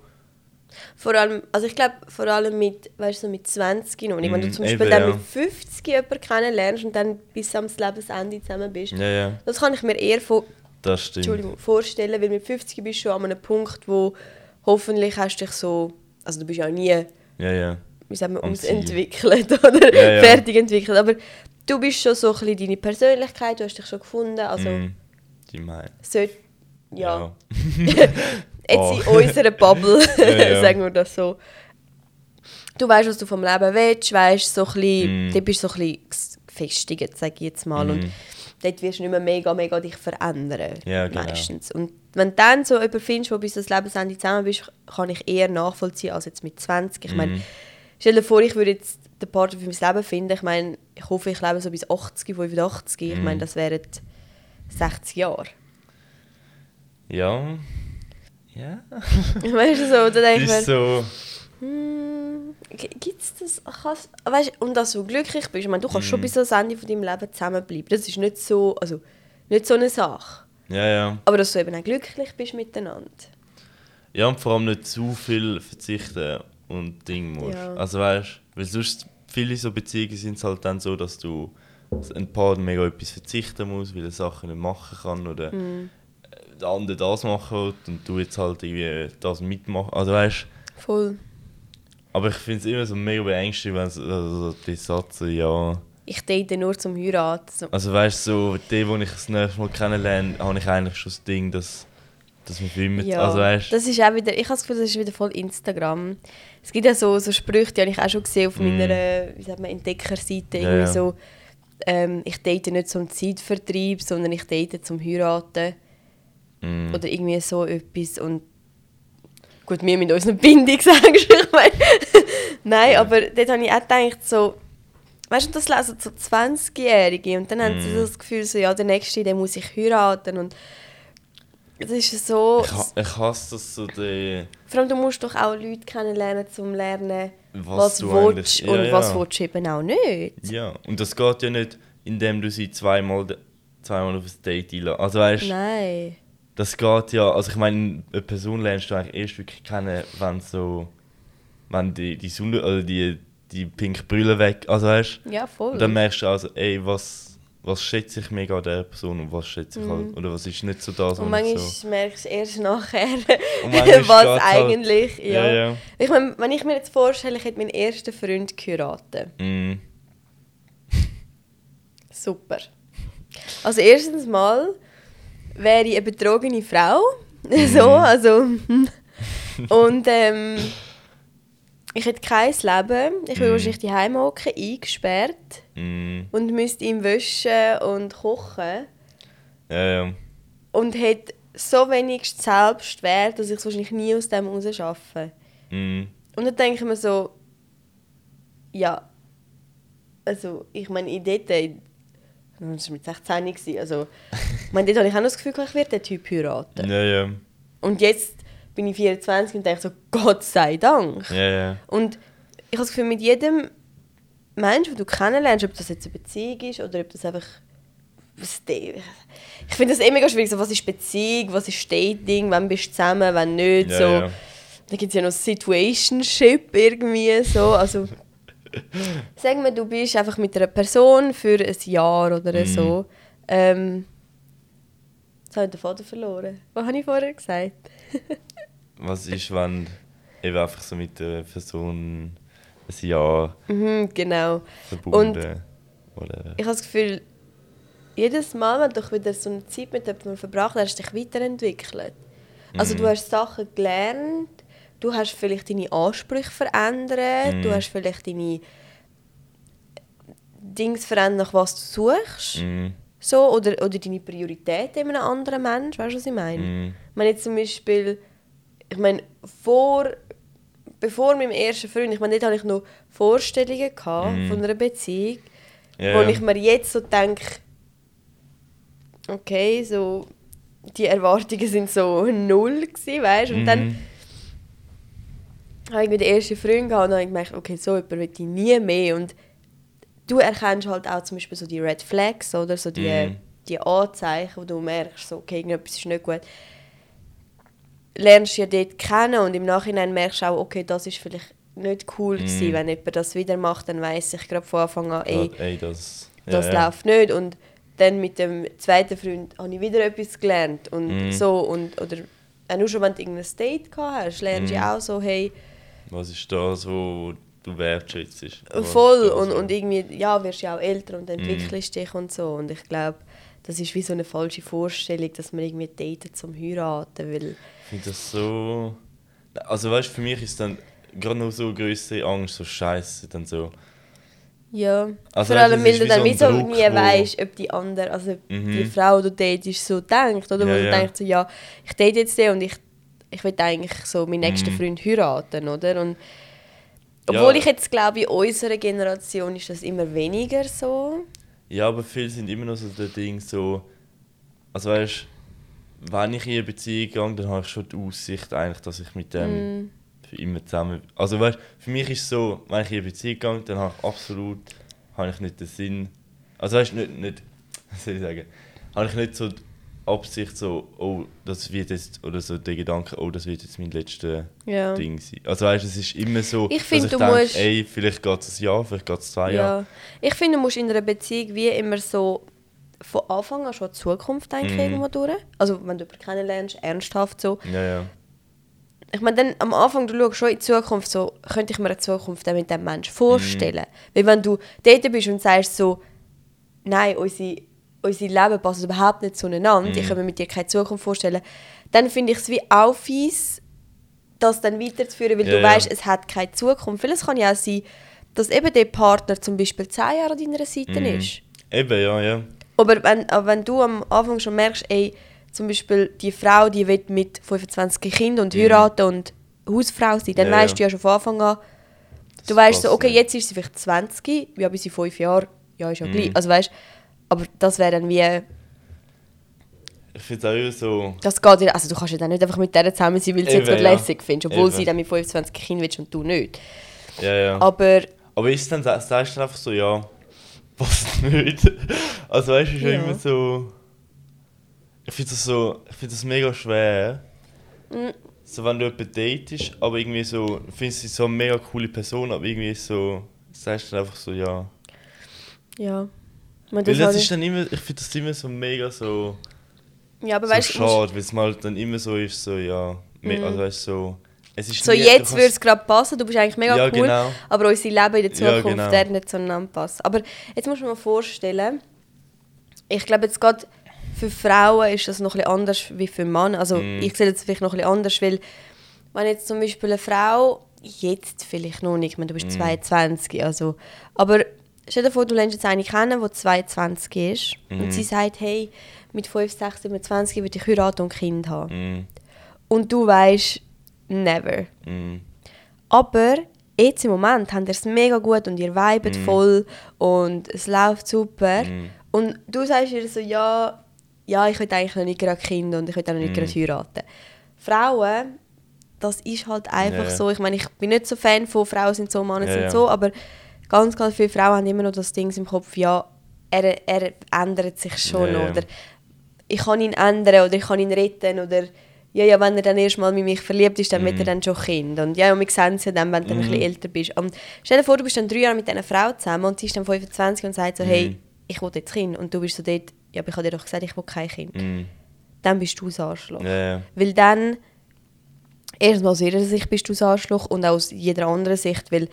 Vor allem, also ich glaube, vor allem mit, weißt du, so mit 20 noch. nicht. Wenn du Mm, zum Beispiel eben, dann mit 50 jemanden kennenlernst und dann bis am Lebensende zusammen bist. Ja, ja, Das kann ich mir eher vor, vorstellen, weil mit 50 bist du schon an einem Punkt, wo hoffentlich hast du dich so, also du bist ja nie, Ja, ja. wie sagt man, ums entwickelt oder fertig entwickelt. Aber du bist schon so ein bisschen deine Persönlichkeit, du hast dich schon gefunden, also Mm, die meine. sollte, ja, Ja. jetzt Oh. in unserer Bubble, Ja, sagen wir das so. Du weißt, was du vom Leben willst, weißt, so ein bisschen, Mm. dort bist du so ein bisschen gefestigt, sage ich jetzt mal. Und Mm. dort wirst du nicht mehr mega, mega dich verändern, Ja, genau. meistens. Und wenn du dann so jemanden findest, wo bis das Lebensende zusammen bist, kann ich eher nachvollziehen als jetzt mit 20. Ich meine, Mhm. stell dir vor, ich würde jetzt den Partner für mein Leben finden. Ich meine, ich hoffe, ich lebe so bis 80, 85. Ich Mhm. meine, das wären 60 Jahre. Ja. Ja. weißt du, so, da denke ich mir, so... hm, gibt es das? Kann's, weißt, und dass du glücklich bist, ich meine, du kannst Mhm. schon bis ans Ende von deinem Leben zusammenbleiben. Das ist nicht so, also, nicht so eine Sache. Ja, ja. Aber dass du eben auch glücklich bist miteinander. Ja, und vor allem nicht zu viel verzichten und Ding musst. Ja. Also weißt weil sonst viele so Beziehungen sind es halt dann so, dass du ein Paar mega etwas verzichten muss, weil er Sachen nicht machen kann oder Mhm. der andere das machen will und du jetzt halt irgendwie das mitmachen. Also weißt Voll. aber ich finde es immer so mega beängstigend, wenn so also die Satz ja. Ich date nur zum Heiraten. So. Also weißt du, so, die, die ich das nächste Mal kennenlerne, habe ich eigentlich schon das Ding, dass, dass für immer. Ja, Also weißt das ist auch wieder, ich habe das Gefühl, das ist wieder voll Instagram. Es gibt ja so, so Sprüche, die habe ich auch schon gesehen auf Mm. meiner wie sagt man, Entdeckerseite. Ja, Irgendwie ja. so, ähm, ich date nicht zum Zeitvertreib, sondern ich date zum Heiraten. Mm. Oder irgendwie so etwas. Und gut, wir mit unserer Bindung, sagst du. Ich meine, Nein, aber dort habe ich auch gedacht, so, weißt du, das lesen so 20-Jährige und dann haben sie Mm. so das Gefühl, so, ja, der Nächste, den muss ich heiraten. Und das ist so. Ich, ich hasse das so, die, Vor allem, du musst doch auch Leute kennenlernen, um zu lernen, was, was, du willst eigentlich... und ja, was ja. willst du eben auch nicht. Ja, und das geht ja nicht, indem du sie zweimal, zweimal auf ein Date einlässt. Also weißt Nein. das geht ja, also ich meine, eine Person lernst du eigentlich erst wirklich kennen, wenn so, wenn die, die Sonne, oder die, die pinke Brille weg, also weißt Ja, voll. und dann merkst du also, ey, was, was schätze ich mega an der Person und was schätze ich Mhm. halt, oder was ist nicht so das, und manchmal so... merkst du erst nachher, was halt- eigentlich. ja. Ja, ja. Ich meine, wenn ich mir jetzt vorstelle, ich hätte meinen ersten Freund geheiratet. Mm, Super. Also erstens mal wäre ich eine betrogene Frau. so, also. und ähm, ich hätte kein Leben. Ich würde Mhm. wahrscheinlich die hocken, eingesperrt. mm, Und müsste ihm waschen und kochen. ja, ja. Und hätte so wenig Selbstwert, dass ich es wahrscheinlich nie aus dem raus schaffe. Mm, Und dann denke ich mir so, ja, also ich meine, in dort, das war mit 16 gewesen, also ich meine, dort habe ich auch noch das Gefühl, ich werde den Typ heiraten. ja, ja. Und jetzt bin ich 24 und denke so, Gott sei Dank. Ja, ja. Und ich habe das Gefühl, mit jedem Menschen, den du kennenlernst, ob das jetzt eine Beziehung ist oder ob das einfach... Ich finde das eh mega schwierig, so, was ist Beziehung, was ist Dating, wann bist du zusammen, wann nicht, Ja, so... ja. Da gibt es ja noch Situationship irgendwie so. Also, sagen wir, du bist einfach mit einer Person für ein Jahr oder Mhm. so. Ähm, jetzt habe ich den Faden verloren. Was habe ich vorher gesagt? Was ist, wenn eben einfach so mit der Person ein Jahr Mhm, genau. verbunden oder Ich habe das Gefühl, jedes Mal, wenn du wieder so eine Zeit mit jemandem verbracht hast, hast du dich weiterentwickelt. Also Mhm. du hast Sachen gelernt, du hast vielleicht deine Ansprüche verändert, Mhm. du hast vielleicht deine Dings verändert, nach was du suchst. mm, So, oder, oder deine Prioritäten in einem anderen Mensch, weißt du, was ich meine? Ich meine jetzt zum Beispiel, ich meine, vor, bevor meinem ersten Freund, ich meine, dort hatte ich noch Vorstellungen gehabt Mhm. von einer Beziehung, ja, wo ich mir jetzt so denke, okay, so, die Erwartungen sind so null gewesen, weißt du? Und dann Mhm. habe ich mit den ersten Freund gehabt und dann habe ich gemerkt, okay, so jemand will ich nie mehr. Und du erkennst halt auch zum Beispiel so die Red Flags oder so die, Mhm. die Anzeichen, wo du merkst, so, okay, irgendetwas ist nicht gut. Lernst ja dort kennen und im Nachhinein merkst du auch, okay, das ist vielleicht nicht cool gewesen. Mhm. Wenn jemand das wieder macht, dann weiß ich gerade von Anfang an, ey, ey, das, das ja, ja. läuft nicht. Und dann mit dem zweiten Freund habe ich wieder etwas gelernt. Und Mhm. so, und, oder auch nur schon, wenn du irgendein Date gehabt hast, lernst du Mhm. ja auch so, hey, Was ist das, wo du wertschätzt? Voll. das, Und, und irgendwie, ja, wirst ja auch älter Mhm. und entwickelst dich und so. Und ich glaube, das ist wie so eine falsche Vorstellung, dass man irgendwie datet zum Heiraten, weil... Ich finde das so. Also weißt du, für mich ist dann gerade noch so größere Angst, so scheiße, dann so. Ja, Also vor allem, weil du dann wie so Druck, nie weißt, ob die andere, also Mhm. die Frau, die du datest, so denkt. Oder wo Ja, du ja. denkst, so, ja, ich date jetzt den und ich, ich will eigentlich so meinen nächsten Mhm. Freund heiraten, oder? Und obwohl Ja. ich jetzt glaube, in unserer Generation ist das immer weniger so. Ja, aber viele sind immer noch so der Ding so. Also weißt du, wenn ich in eine Beziehung gehe, dann habe ich schon die Aussicht eigentlich, dass ich mit dem Mm. für immer zusammen. Also weißt du, für mich ist es so, wenn ich in eine Beziehung gehe, dann habe ich absolut habe ich nicht den Sinn. Also weißt du, nicht, nicht, was soll ich sagen, habe ich nicht so Absicht so, oh, das wird jetzt, oder so der Gedanke, oh, das wird jetzt mein letztes Ja. Ding sein. Also weißt du, es ist immer so, Ich find, dass du ich denke, musst- ey, vielleicht geht es ein Jahr, vielleicht geht es zwei Jahre. Ja. Ich finde, du musst in einer Beziehung wie immer so von Anfang an schon die Zukunft denken irgendwo durch. Also wenn du jemanden kennenlernst, ernsthaft so. Ja, ja. Ich meine, dann am Anfang, du schaust schon in die Zukunft, so, könnte ich mir eine Zukunft mit diesem Menschen vorstellen. Weil wenn du dort bist und sagst so, nein, unsere, unser Leben passt überhaupt nicht zueinander, ich kann mir mit dir keine Zukunft vorstellen, dann finde ich es wie auch fies, das dann weiterzuführen, weil Ja, du ja. weißt, es hat keine Zukunft. Es kann ja auch sein, dass eben der Partner zum Beispiel zehn Jahre an deiner Seite Mhm. ist. Eben, ja, ja. Aber wenn, aber wenn du am Anfang schon merkst, ey, zum Beispiel die Frau, die will mit 25 Kindern und heiraten und Hausfrau sein, dann Mhm. Ja, weißt ja. du ja schon von Anfang an, du Das weißt so, okay, jetzt ist sie vielleicht 20, ja, bis sie 5 Jahre, ja, ist ja Mhm. gleich. Also weißt aber das wäre dann wie, Ich finde es auch immer so. das geht ja, also du kannst ja dann nicht einfach mit der zusammen sein, weil du sie jetzt gerade ja. lässig findest, obwohl Eben. sie dann mit 25 Kindern willst und du nicht. Ja, ja. Aber Aber ist es dann, sagst du einfach so, ja, passt nicht. Also weißt du, ist ja Ja. immer so. Ich finde das so, ich finde das mega schwer. Mhm. So wenn du jemanden datest, aber irgendwie so, findest du sie so eine mega coole Person, aber irgendwie so, sagst du dann einfach so, ja. ja. Man, Weil das das ist dann immer, ich finde das immer so mega so, ja, aber so weißt schade, weil es mal dann immer so ist, so, ja. me- Also weißt so. Es ist so nie- jetzt würde es gerade passen, du bist eigentlich mega Ja, cool, genau. aber unser Leben in der Ja, Zukunft genau. wird nicht zueinander passen. Aber jetzt musst du dir mal vorstellen, ich glaube jetzt gerade für Frauen ist das noch ein bisschen anders wie für Männer. Also Mhm. ich sehe das vielleicht noch ein bisschen anders, weil wenn jetzt zum Beispiel eine Frau, jetzt vielleicht noch nicht, ich meine, du Mhm. bist 22, also, aber stell dir vor, du lernst jetzt eine kennen, die 22 ist Mhm. und sie sagt, hey, mit 5, 6, 27 würde ich heiraten und ein Kind haben. Mm, Und du weißt, never. mm, Aber jetzt im Moment haben ihr es mega gut und ihr vibet voll und es läuft super. Mm. Und du sagst ihr so, ja, ja, ich will eigentlich noch nicht gerade Kinder und ich will auch noch nicht gerade heiraten. Frauen, das ist halt einfach Ja. so. Ich meine, ich bin nicht so Fan von Frauen sind so, Männer Ja, sind so, aber ganz, ganz viele Frauen haben immer noch das Ding im Kopf, ja, er, er ändert sich schon ja. Oder ich kann ihn ändern oder ich kann ihn retten oder ja, ja, wenn er dann erst mal mit mich verliebt ist, dann Mhm. wird er dann schon Kind. Und ja, und wir sehen es ja dann, wenn du dann ein bisschen älter bist. Und stell dir vor, du bist dann drei Jahre mit dieser Frau zusammen und sie ist dann 25 und sagt so, hey, Mhm. ich will jetzt Kind. Und du bist so dort, ja, aber ich habe dir doch gesagt, ich will kein Kind. mm. Dann bist du das Arschloch. Ja. Weil dann, erstmal aus ihrer Sicht bist du das Arschloch und auch aus jeder anderen Sicht, weil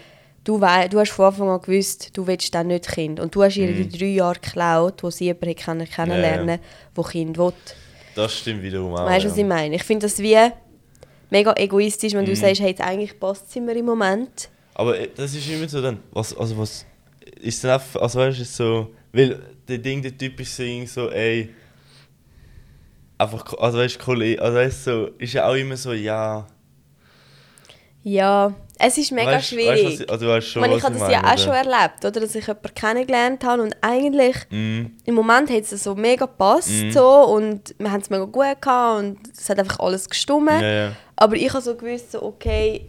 du, wei du hast von Anfang an gewusst, du willst dann nicht Kind. Und du hast ihr die drei Jahre geklaut, wo sie jemanden hat kennen- kennenlernen wo Kind will. Das stimmt wiederum auch. Weißt du, ja. was ich meine? Ich finde das wie mega egoistisch, wenn du sagst, hey, jetzt eigentlich passt es mir im Moment. Aber äh, das ist immer so dann, was, also was, ist dann einfach, also weißt du, so, weil der Ding, der Typ ist so, ey, einfach, also weißt du, also weißt so, ist ja auch immer so, ja. Ja, es ist mega weißt, schwierig. Weißt, was, ich- also weißt schon, ich meine, ich habe das meine, ja auch oder? schon erlebt, oder? dass ich jemanden kennengelernt habe und eigentlich Mm, im Moment hat es so mega gepasst Mhm. so, und wir haben es mega gut gehabt und es hat einfach alles gestimmt. ja, ja, Aber ich habe so gewusst, so, okay,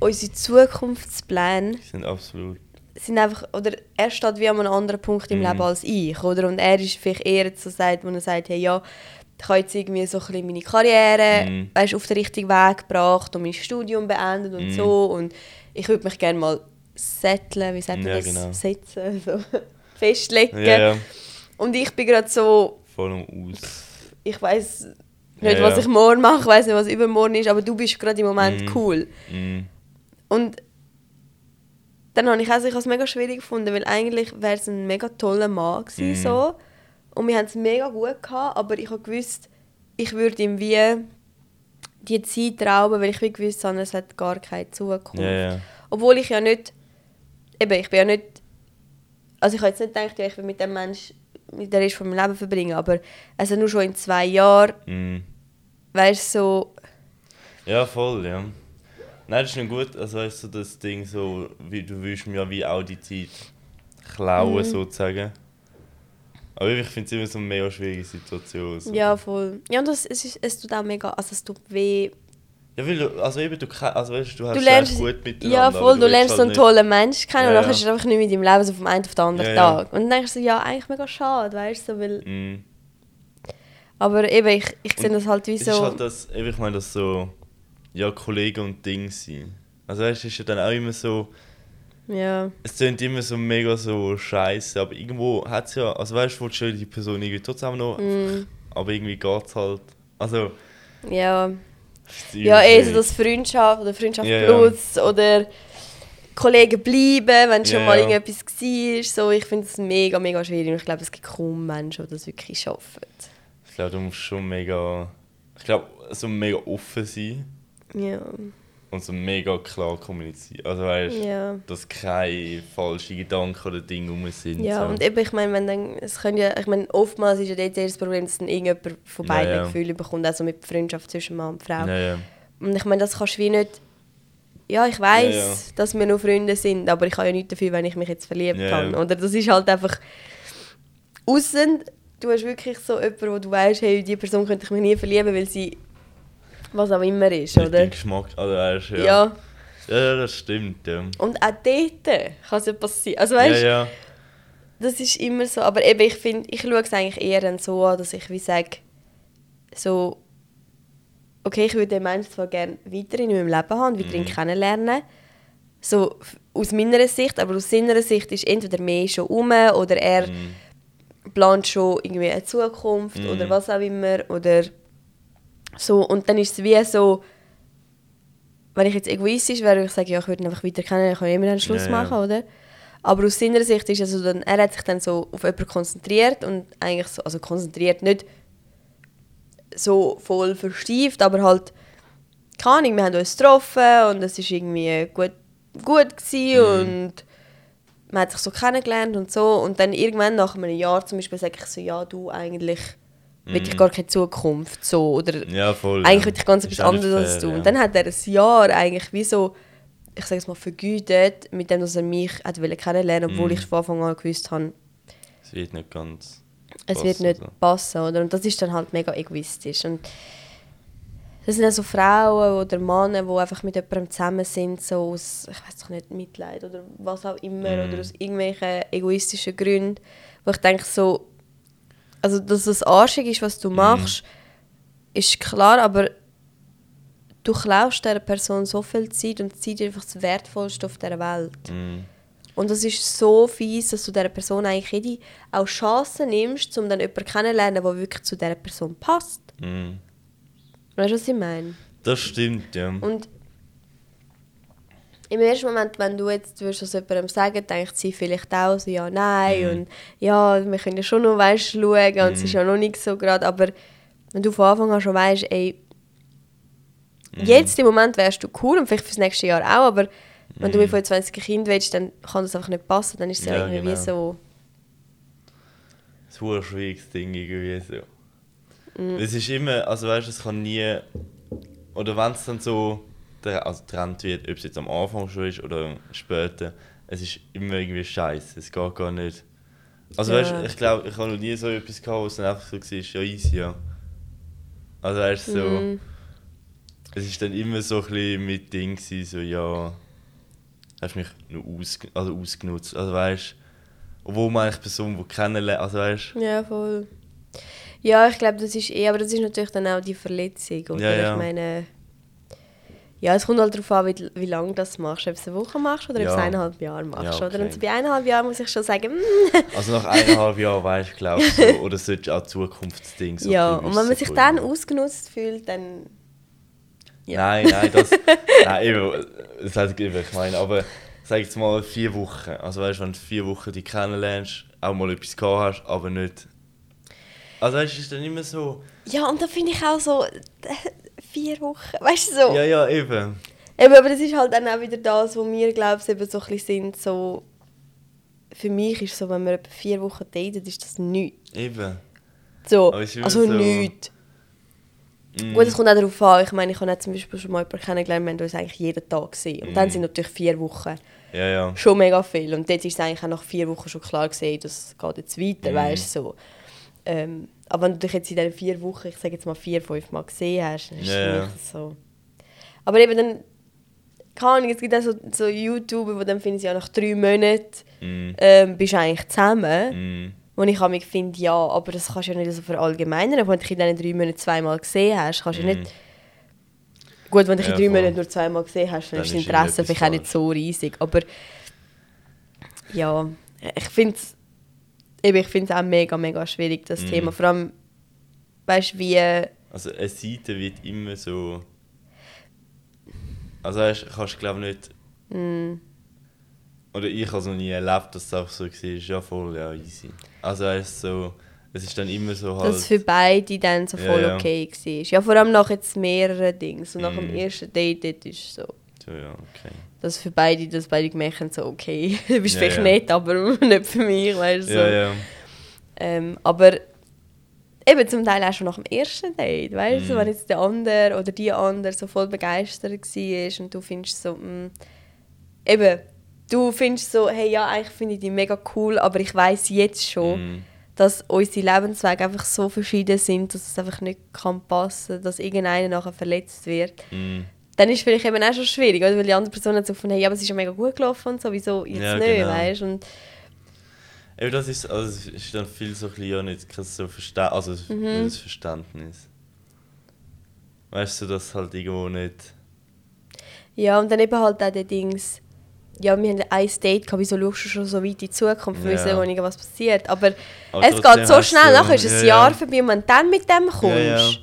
unsere Zukunftspläne die sind absolut. sind einfach, oder er steht wie an einem anderen Punkt im Mhm. Leben als ich, oder? Und er ist vielleicht eher so sagt, wo er sagt, hey, ja, ich habe jetzt irgendwie so ein bisschen meine Karriere Mhm. weißt, auf den richtigen Weg gebracht und mein Studium beendet und Mhm. so und ich würde mich gerne mal setteln, wie sagt man Ja, das? genau. Setzen, so festlegen. Ja, ja, Und ich bin gerade so, voll am Aus. ich weiß nicht, was ich morgen mache, ich weiß nicht, was übermorgen ist, aber du bist gerade im Moment Mhm. cool. Mm, Und dann habe ich also, es mega schwierig gefunden, weil eigentlich wäre es ein mega toller Mann gewesen, Mhm. so. Und wir haben es mega gut gehabt, aber ich habe gewusst, ich würde ihm wie die Zeit rauben, weil ich wie gewusst habe, es hat gar keine Zukunft. ja, ja. Obwohl ich ja nicht, eben, ich bin ja nicht, also ich habe jetzt nicht gedacht, ja, ich will mit dem Mensch mit der Rest von meinem Leben verbringen, aber also nur schon in zwei Jahren, Mm. weißt du, so, Ja, voll, ja. Nein, das ist nicht gut. Also weißt du, das Ding so, wie du willst mir ja wie auch die Zeit klauen, Mhm. sozusagen. Aber ich finde es immer so eine mega schwierige Situation. So. ja, voll. Ja, und das, es, ist, es tut auch mega, also es tut weh, Ja, weil du, also eben, du, also weißt, du hast Du lernst, gut miteinander. ja voll, du willst lernst so halt einen tollen Menschen kennen und Ja, dann ja. ist es einfach nicht mit deinem Leben so vom einen auf den anderen Ja. Tag. Und dann denkst du so, ja, eigentlich mega schade, weißt du, so, weil. Mm. aber eben, ich, ich sehe Und das halt wie Es ist so, halt das, ich meine, das so, ja, Kollegen und Ding sein. Also weißt du, es ist ja dann auch immer so, ja, es klingt immer so mega so scheiße, aber irgendwo hat es ja, also weißt du, willst du die Person irgendwie trotzdem noch, mm, aber irgendwie geht es halt. Also, ja, ja, eh so das Freundschaft oder Freundschaft Ja, ja. plus oder Kollegen bleiben, wenn schon Ja, mal ja. irgendetwas war, so, ich finde es mega, mega schwierig und ich glaube, es gibt kaum Menschen, die das wirklich schaffen. Ich glaube, du musst schon mega, ich glaube, so mega offen sein. Ja, und so mega klar kommunizieren. Also weißt Ja. dass keine falschen Gedanken oder Dinge rum sind. Ja, so. und eben, ich meine, wenn dann, es können ja, ich meine, oftmals ist ja dort eher das Problem, dass dann irgendjemand von Ja, beiden ja. Gefühle bekommt, also mit Freundschaft zwischen Mann und Frau. ja, ja. Und ich meine, das kannst du wie nicht. Ja, ich weiß, Ja, ja. dass wir nur Freunde sind, aber ich habe ja nichts dafür, wenn ich mich jetzt verliebt Ja, habe. ja. Oder das ist halt einfach. Aussen, du hast wirklich so jemanden, wo du weißt, hey, die Person könnte ich mich nie verlieben, weil sie was auch immer ist, oder? dem Geschmack, also weißt, ja. Ja. ja. Das stimmt, ja. Und auch dort kann es ja passieren. Also weißt, ja, ja. das ist immer so. Aber eben, ich finde, ich schaue es eigentlich eher dann so an, dass ich wie sage, so, okay, ich würde den Menschen zwar gerne weiterhin in meinem Leben haben, weiterhin kennenlernen. So aus meiner Sicht, aber aus seiner Sicht ist entweder mehr schon um oder er Mhm. plant schon irgendwie eine Zukunft Mhm. oder was auch immer. Oder so. Und dann ist es wie so, wenn ich jetzt egoistisch wäre, würde ich sagen, ja, ich würde ihn einfach weiter kennen, ich kann immer einen Schluss Ja, ja. machen, oder? Aber aus seiner Sicht ist es so, dann, er hat sich dann so auf jemanden konzentriert und eigentlich so, also konzentriert, nicht so voll verstieft, aber halt, keine Ahnung, wir haben uns getroffen und es war irgendwie gut, gut gewesen Mhm. und man hat sich so kennengelernt und so und dann irgendwann nach einem Jahr zum Beispiel sage ich so, ja, du eigentlich will ich Mhm. gar keine Zukunft, so, oder Ja, voll. eigentlich ja. will ich ganz etwas anderes als fair, du. ja. Und dann hat er ein Jahr eigentlich wie so, ich sage es mal, vergütet, mit dem, dass er mich hat kennenlernen obwohl Mhm. ich von Anfang an gewusst habe, Es wird nicht ganz. es wird passen, nicht so. passen, oder? Und das ist dann halt mega egoistisch. Und das sind also Frauen oder Männer, die einfach mit jemandem zusammen sind, so aus, ich weiß doch nicht, Mitleid oder was auch immer, Mhm. oder aus irgendwelchen egoistischen Gründen, wo ich denke so, also dass es arschig ist, was du Mhm. machst, ist klar, aber du klaust dieser Person so viel Zeit und Zeit ist einfach das Wertvollste auf dieser Welt. Mhm. Und das ist so fies, dass du dieser Person eigentlich jede auch Chancen nimmst, um dann jemanden kennenzulernen, der wirklich zu dieser Person passt. Mhm. Weißt du, was ich meine? Das stimmt, ja. Und im ersten Moment, wenn du jetzt würdest das jemandem sagen, denkt sie vielleicht auch so, ja, nein, Mhm. und ja, wir können ja schon noch weißt, schauen und es ist ja noch nicht so gerade, aber wenn du von Anfang an schon weißt, ey, Mhm. jetzt im Moment wärst du cool und vielleicht fürs nächste Jahr auch, aber wenn du Mhm. mit 25 Kind willst, dann kann das einfach nicht passen, dann ist es ja, Ja, irgendwie genau. so... Das ist schwieriges Ding irgendwie so. Mhm. Es ist immer, also weißt du, es kann nie. Oder wenn es dann so also getrennt wird, ob es jetzt am Anfang schon ist oder später, es ist immer irgendwie scheiße. Es geht gar nicht. Also Ja. weißt ich glaube, ich habe noch nie so etwas gehabt, wo es dann einfach so war, ja easy, ja. Also weißt du, so. Mhm. Es ist dann immer so ein bisschen mit Ding gewesen, so ja. Hast mich nur aus, also ausgenutzt. Also weißt obwohl man eigentlich Personen, die kennenlernen, also weißt Ja, voll. Ja, ich glaube, das ist eh, aber das ist natürlich dann auch die Verletzung, oder? Ja, ja. Ich meine, ja, es kommt halt darauf an, wie, wie lange du das machst. Ob du es eine Woche machst oder ob du es Ja. eineinhalb Jahre machst, Ja, oder? okay. Und so bei eineinhalb Jahren muss ich schon sagen, mm, Also nach eineinhalb Jahren weißt du, glaube ich, so, oder solltest du auch Zukunftsdinge so ja. Und wenn man sich dann ausgenutzt fühlt, dann... Ja. Nein, nein, das. nein, eben, das heißt eben, ich meine, aber sag jetzt mal vier Wochen. Also weißt du, wenn du vier Wochen dich kennenlernst, auch mal etwas gehabt hast, aber nicht. Also weißt du, es ist dann immer so. Ja, und da finde ich auch so, vier Wochen, weißt du so. Ja, ja, eben. Eben, aber das ist halt dann auch wieder das, wo wir, glaube ich, eben so ein bisschen sind, so... Für mich ist so, wenn wir etwa vier Wochen daten, ist das nichts. Eben. So, also so- nichts. Mm. Gut, es kommt auch darauf an. Ich meine, ich habe zum Beispiel schon mal jemanden kennengelernt, wir haben uns eigentlich jeden Tag gesehen. Und dann Mhm. sind natürlich vier Wochen Ja, ja. schon mega viel. Und dort ist es eigentlich auch nach vier Wochen schon klar gesehen, das geht jetzt weiter, Mhm. weißt du, so. Ähm, aber wenn du dich jetzt in diesen vier Wochen, ich sage jetzt mal vier, fünf Mal gesehen hast, dann ist es ja. mich so... Aber eben dann, keine Ahnung, es gibt auch so, so YouTuber, die dann finden, ja, nach drei Monaten Mm. ähm, bist du eigentlich zusammen. Mm. Wo ich mich finde, ja, aber das kannst du ja nicht so verallgemeinern. Wenn du dich in diesen drei Monaten zweimal gesehen hast, kannst du ja Mhm. nicht... Gut, wenn du dich Ja, in drei voll. Monaten nur zweimal gesehen hast, dann, Dann ist das Interesse vielleicht auch nicht so riesig. Aber ja, ich finde es ich finde es auch mega, mega schwierig, das Mhm. Thema. Vor allem, weißt du, wie... Also eine Seite wird immer so. Also weißt, kannst du glaube nicht. mm, Oder ich habe es noch nie erlebt, dass es auch so war. Ja, voll, ja, easy. Also weißt, so, es ist dann immer so halt. dass es für beide dann so voll ja. okay war. Ja, vor allem nach jetzt mehreren Dingen. So nach dem Mhm. ersten Date, dort ist so... Ja, ja, okay. Dass für beide, dass beide gemerkt haben, so, okay, du bist Ja, vielleicht ja. nett, aber nicht für mich, weißt du. So. Ja. Ähm, aber eben zum Teil auch schon nach dem ersten Date, weißt du, Mhm. wenn jetzt der andere oder die andere so voll begeistert war und du findest so, mh, eben, du findest so, hey, ja, eigentlich finde ich die mega cool, aber ich weiß jetzt schon, Mhm. dass unsere Lebenswege einfach so verschieden sind, dass es einfach nicht kann passen dass irgendeiner nachher verletzt wird. Mhm. Dann ist es vielleicht eben auch schon schwierig, oder? weil die andere Person hat so von, hey, aber es ist ja mega gut gelaufen und so, wieso jetzt Ja, nicht, genau. weißt du? Und Eben, das ist, also, es ist dann viel so ein bisschen ja nicht kein so Versta also Mhm. das Verständnis. Weißt du, dass halt irgendwo nicht. Ja, und dann eben halt auch die Dings. Ja, wir haben ein Date gehabt, wieso schaust du schon so weit in die Zukunft, weil Ja. ja. irgendwas passiert. Aber, Aber es geht so schnell, nachher ist ein ja, Jahr ja. vorbei und wenn du dann mit dem kommst.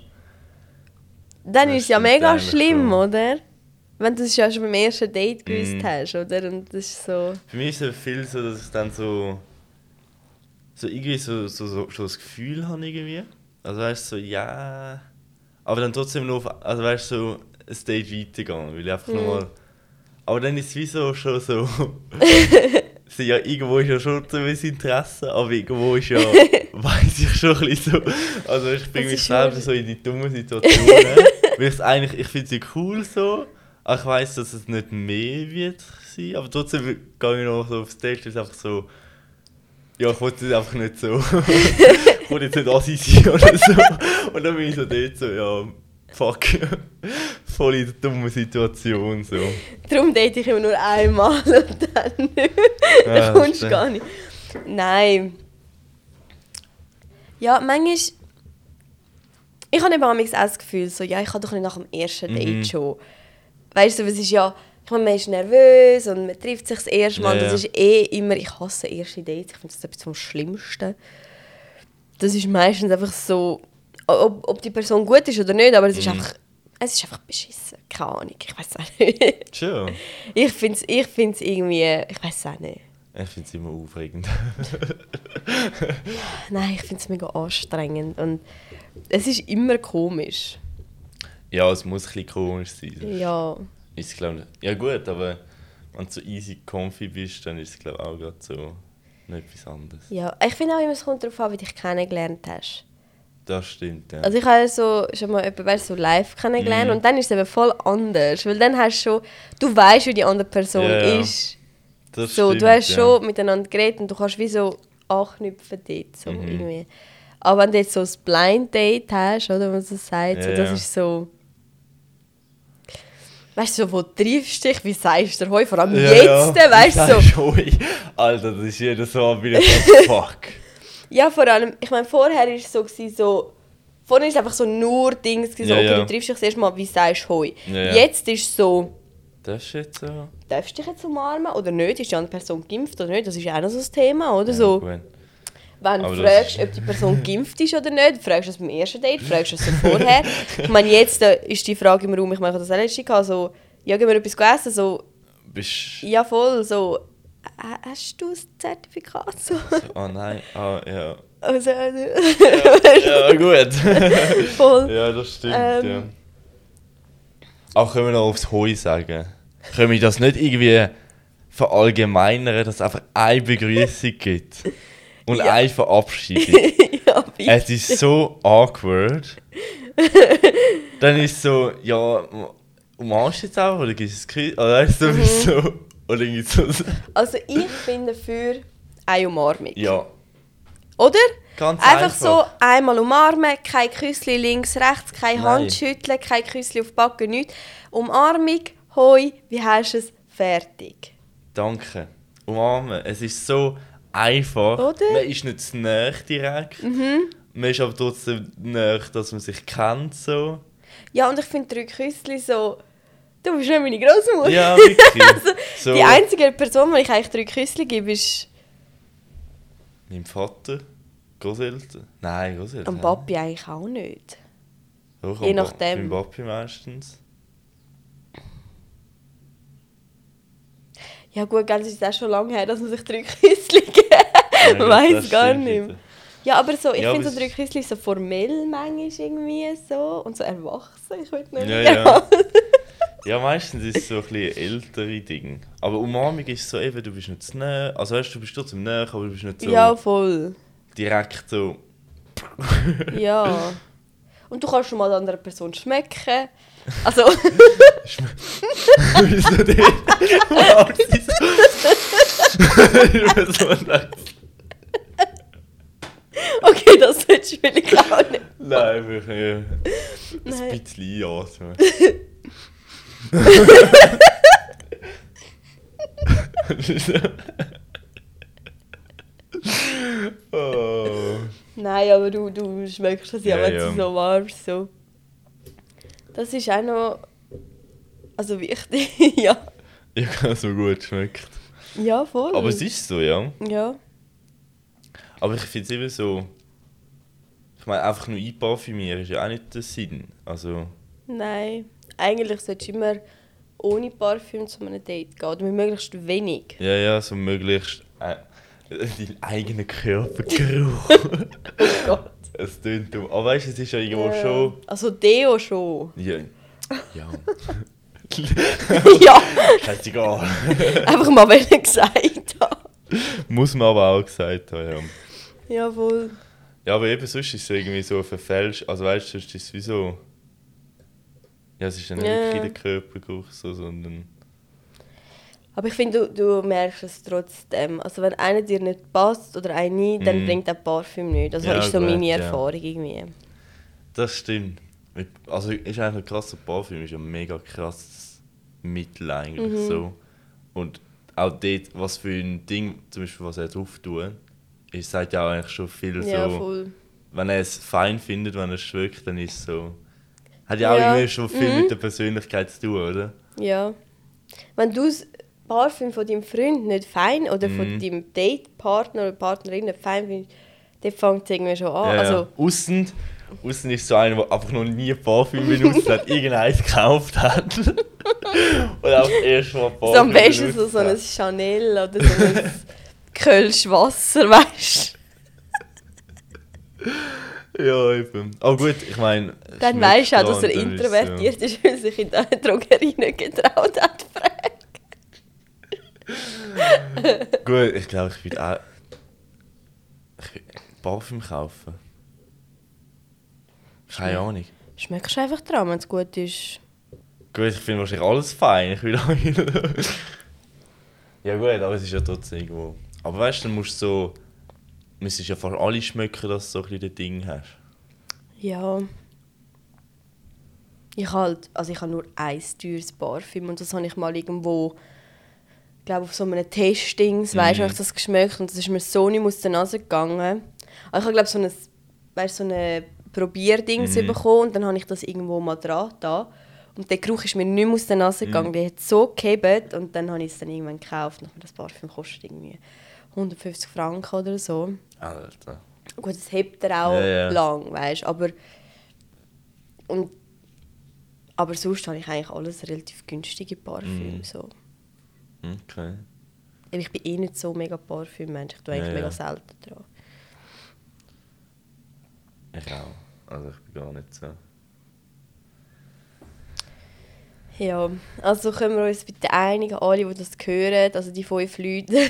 Dann Das ist es ja mega schlimm, schon. oder? Wenn du es ja schon beim ersten Date gewusst Mhm. hast, oder? Und das ist so... Für mich ist es viel so, dass ich dann so. so irgendwie so, so, so schon das Gefühl habe, irgendwie. Also weißt du, so, ja. Aber dann trotzdem noch, auf, also weißt du, so ein Stage weitergehen, weil ich einfach Mhm. nochmal. Aber dann ist es wie so schon so. so ja, irgendwo ist ja schon so ein Interesse, aber irgendwo ist ja, weiß ich schon ein bisschen so. Also ich bringe mich schon- so in die dummen Situationen. Weil eigentlich, ich finde sie cool so, aber ich weiß, dass es nicht mehr wird sein, aber trotzdem gehe ich noch so auf Stage, das ist einfach so. Ja, ich wollte jetzt einfach nicht so. ich wollte jetzt nicht assi sein oder so. Und dann bin ich so dort so, ja, fuck. Voll in der dummen Situation so. Darum date ich immer nur einmal und dann nicht. Dann kommst du gar nicht. Nein. Ja, manchmal... Ich habe eben auch das Gefühl, so, ja, ich kann doch nicht nach dem ersten Date Mhm. schon. Weißt du, es ist ja... Ich meine, man ist nervös und man trifft sich das erste Mal. Ja, Das ist eh immer... Ich hasse erste Dates. Ich finde das etwas vom Schlimmsten. Das ist meistens einfach so... Ob, ob die Person gut ist oder nicht, aber es ist Mhm. einfach... Es ist einfach beschissen. Keine Ahnung. Ich weiß auch nicht. Schon. Ich finde es ich find's irgendwie... Ich weiß auch nicht. Ich finde es immer aufregend. Nein, ich finde es mega anstrengend. Und es ist immer komisch. ja, es muss ein bisschen komisch sein. Ja. Ist glaub. Ja gut, aber wenn du so easy comfy bist, dann ist es glaube auch gerade so nicht etwas anderes. ja. Ich finde auch immer, es kommt darauf an, wie du dich kennengelernt hast. Das stimmt, ja. Also ich habe so schon mal jemanden weißt, so live kennengelernt Mhm. und dann ist es eben voll anders. Weil dann hast du schon... Du weißt, wie die andere Person Ja, ist. das so, stimmt, du hast ja. schon miteinander geredet und du kannst wie so anknüpfen dort. So Mhm. irgendwie. Aber wenn du jetzt so ein Blind Date hast, oder was man so sagt, so, das ist so... Weißt du, so, wo triffst du dich? Wie sagst du Heu? Vor allem Ja, jetzt, ja. weißt du? So. Hoi. Alter, das ist jeder so wieder so, fuck. Ja, vor allem, ich meine, vorher war es so, so... Vorher war es einfach so nur Dings, so, Ja, okay, ja. du triffst dich das erste Mal, wie sagst du Heu? Jetzt ist es so... Das ist jetzt so. Darfst du dich jetzt umarmen oder nicht? Ist die andere Person geimpft oder nicht? Das ist auch noch so ein Thema, oder? so, gut. Wenn du fragst, ob die Person geimpft ist oder nicht, fragst du das beim ersten Date, fragst du so vorher. ich meine, jetzt äh, ist die Frage im Raum, ich hatte das auch letzte gehabt, so, ja, gehen wir etwas essen? So, Bist ja, voll, so, «Ä- hast du das Zertifikat? So, Oh nein, ah ja. also, also Ja, gut. voll. ja, das stimmt, Ähm. ja. Auch können wir noch aufs Hoi sagen. Können wir das nicht irgendwie verallgemeinern, dass es einfach eine Begrüßung gibt? Und Ja. eine Verabschiedung. ja, bitte. Es ist so awkward. Dann ist es so, ja, umarmst du jetzt auch oder gibst du es Oder weißt du, du bist Mhm. so. Oder irgendwie so. Also, ich bin dafür eine Umarmung. Ja, Oder? ganz Einfach, einfach. so einmal umarmen, kein Küssli links, rechts, kein. Handschütteln, kein Küssli auf die Backe, nichts. Umarmung, hoi, wie hast du es? Fertig. Danke. Umarmen. Es ist so einfach. Oder? Mhm. Man ist nicht zu nahe direkt. Man ist aber trotzdem nahe, dass man sich kennt. So. Ja, und ich finde drei Küssli so... Du bist nicht meine Großmutter. Ja, wirklich. so, Die einzige Person, die ich eigentlich drei Küssli gebe, ist Mein Vater. Großeltern? Nein, Großeltern. am Papi eigentlich auch nicht. Doch, je nachdem. Beim Papi meistens. Ja gut, gell, es ist auch schon lange her, dass man sich drei Küssli gibt. Weiß das gar nicht mehr. Ja, aber so, ich Ja, finde so drei Küssli so formell manchmal irgendwie so und so erwachsen. Ich will nicht Ja, ja. Ja, meistens ist es so ein bisschen ältere Ding. Aber Umarmung ist so eben, du bist nicht zu nah. Also weißt du, du bist trotzdem nah, aber du bist nicht so Ja, voll. direkt so. Ja. Und du kannst schon mal der anderen Person schmecken. Also, Wieso sie nice. okay, das solltest du vielleicht auch nicht. Nein, wirklich nicht. Ein bisschen einatmen. oh. Nein, aber du, du schmeckst das ja, Ja, wenn du so warmst. So. Das ist auch noch. Also wichtig, ja. Ich habe so gut geschmeckt. Ja, voll. Aber es ist so, ja. Ja. Aber ich finde es eben so. Ich meine, einfach nur einparfümieren ist ja auch nicht der Sinn. Also, Nein. Eigentlich solltest du immer ohne Parfüm zu einem Date gehen. Oder mit möglichst wenig. ja, ja, so möglichst. Äh, deinen eigenen Körpergeruch. Oh Gott. Es tönt dumm. Aber weißt du, es ist ja irgendwo Ja. schon. Also Deo schon. Ja. Ja. ja, Scheißegal. einfach mal wenn ich gesagt habe. Muss man aber auch gesagt haben, ja. Ja, voll. Ja, aber eben sonst ist es irgendwie so verfälscht. Also weißt du, sonst ist es wie so. Ja, es ist ja nicht Ja. wirklich der Körpergeruch, so, sondern. Aber ich finde, du, du merkst es trotzdem. Also wenn einer dir nicht passt oder eine, dann Mhm. bringt der Parfüm nicht. Das Ja, ist so gut, meine ja. Erfahrung irgendwie. Das stimmt. Also ist eigentlich krass, so Parfüm ist ja ein mega krasses Mittel eigentlich Mhm. so. Und auch dort, was für ein Ding, zum Beispiel was er drauf tut, ist sagt ja auch eigentlich schon viel Ja, so. voll. Wenn er es fein findet, wenn er es schmeckt, dann ist es so. Hat ja auch Ja. irgendwie schon viel Mhm. mit der Persönlichkeit zu tun, oder? Ja. Wenn du Parfüm von deinem Freund nicht fein oder von Mhm. deinem Datepartner oder Partnerin nicht fein findest, dann fängt es irgendwie schon an. Ja, Also. Aussen, aussen ist so einer, der einfach noch nie Parfüm benutzt hat, irgendeins gekauft hat. Und auch erst mal Parfüm so am besten so, so ein. Chanel oder so ein Kölsch Wasser, weißt Ja, eben. Aber gut, ich meine. du? Dann weißt du auch, dass er ist introvertiert ist, weil er sich in der Drogerie nicht getraut hat. Gut, ich glaube, ich würde auch. Ich will Parfüm kaufen. Keine Ahnung. Schmeckst du einfach dran, wenn es gut ist. Gut, ich finde wahrscheinlich alles fein. Ich will auch Ja, gut, aber es ist ja trotzdem irgendwo. Aber weißt du, dann musst du so. Müsstest ja fast alle schmecken, dass du so ein bisschen Ding hast. Ja. Ich halt, also ich habe nur ein teures Parfüm und das habe ich mal irgendwo, glaube auf so einem Testings, weißt du, Mhm. habe ich das geschmeckt und das ist mir so nicht aus der Nase gegangen. Aber ich habe glaube so ein, weißt, so eine Probierdings Mhm. bekommen und dann habe ich das irgendwo mal dran da und der Geruch ist mir nicht mehr aus der Nase Mhm. gegangen, der hat so gehebt und dann habe ich es dann irgendwann gekauft und das Parfüm kostet irgendwie 150 Franken oder so. Alter. Gut, das hebt er auch Ja, ja. lang, weißt aber und aber sonst habe ich eigentlich alles relativ günstige Parfüm. Mhm. So. Okay. Ich bin eh nicht so mega Parfüm-Mensch. Ich tue eigentlich Ja, mega ja. selten dran. Ich auch. Also ich bin gar nicht so. Ja, also können wir uns bitte einigen, alle, die das hören, also die fünf Leute,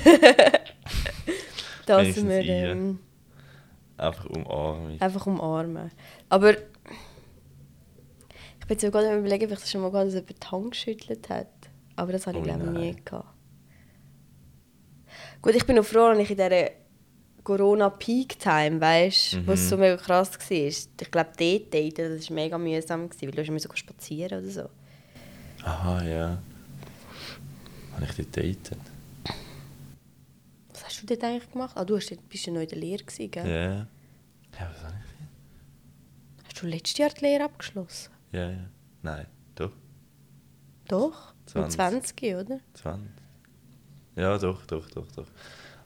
dass Wenigstens wir ähm, Einfach umarmen. einfach umarmen. Aber ich bin jetzt gerade überlegen, ob ich das schon mal dass jemand die Hand geschüttelt hat. Aber das habe ich Oh glaube ich nie gehabt. Gut, ich bin noch froh, dass ich in dieser Corona-Peak-Time, weißt du, wo es Mhm. so mega krass war. Ich glaube, dort daten, das war mega mühsam, weil du so spazieren oder so. Aha, ja. Habe ich dort datet? Was hast du dort eigentlich gemacht? Ah, du hast bist ja noch in der Lehre, gewesen, Ja. gell? Ja, was habe ich? Hast du letztes Jahr die Lehre abgeschlossen? Ja, ja. Nein, doch. Doch? Mit 20. 20, oder? 20. Ja, doch, doch, doch, doch.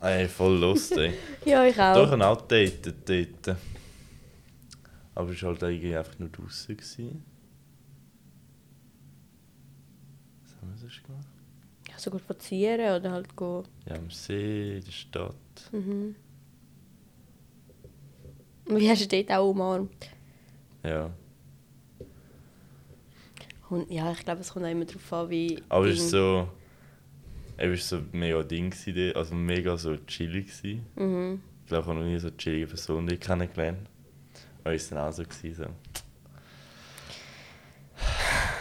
Ah, Ey, voll Lust, ey. Ja, ich auch. doch, ein auch datet dort. Aber es war halt eigentlich einfach nur draußen. gewesen. Was haben wir sonst gemacht? Ja, sogar spazieren oder halt gehen. Ja, am See, in der Stadt. Mhm. Und wie hast du dort auch umarmt? Ja. Kommt, ja, ich glaube, es kommt auch immer darauf an, wie... Aber es ist Ding- so. Er war so mega Ding, gewesen, also mega so chillig. Gewesen. Mhm. Ich glaube, ich habe noch nie so eine chillige Person kennengelernt. Aber es war dann auch so. Gewesen, so.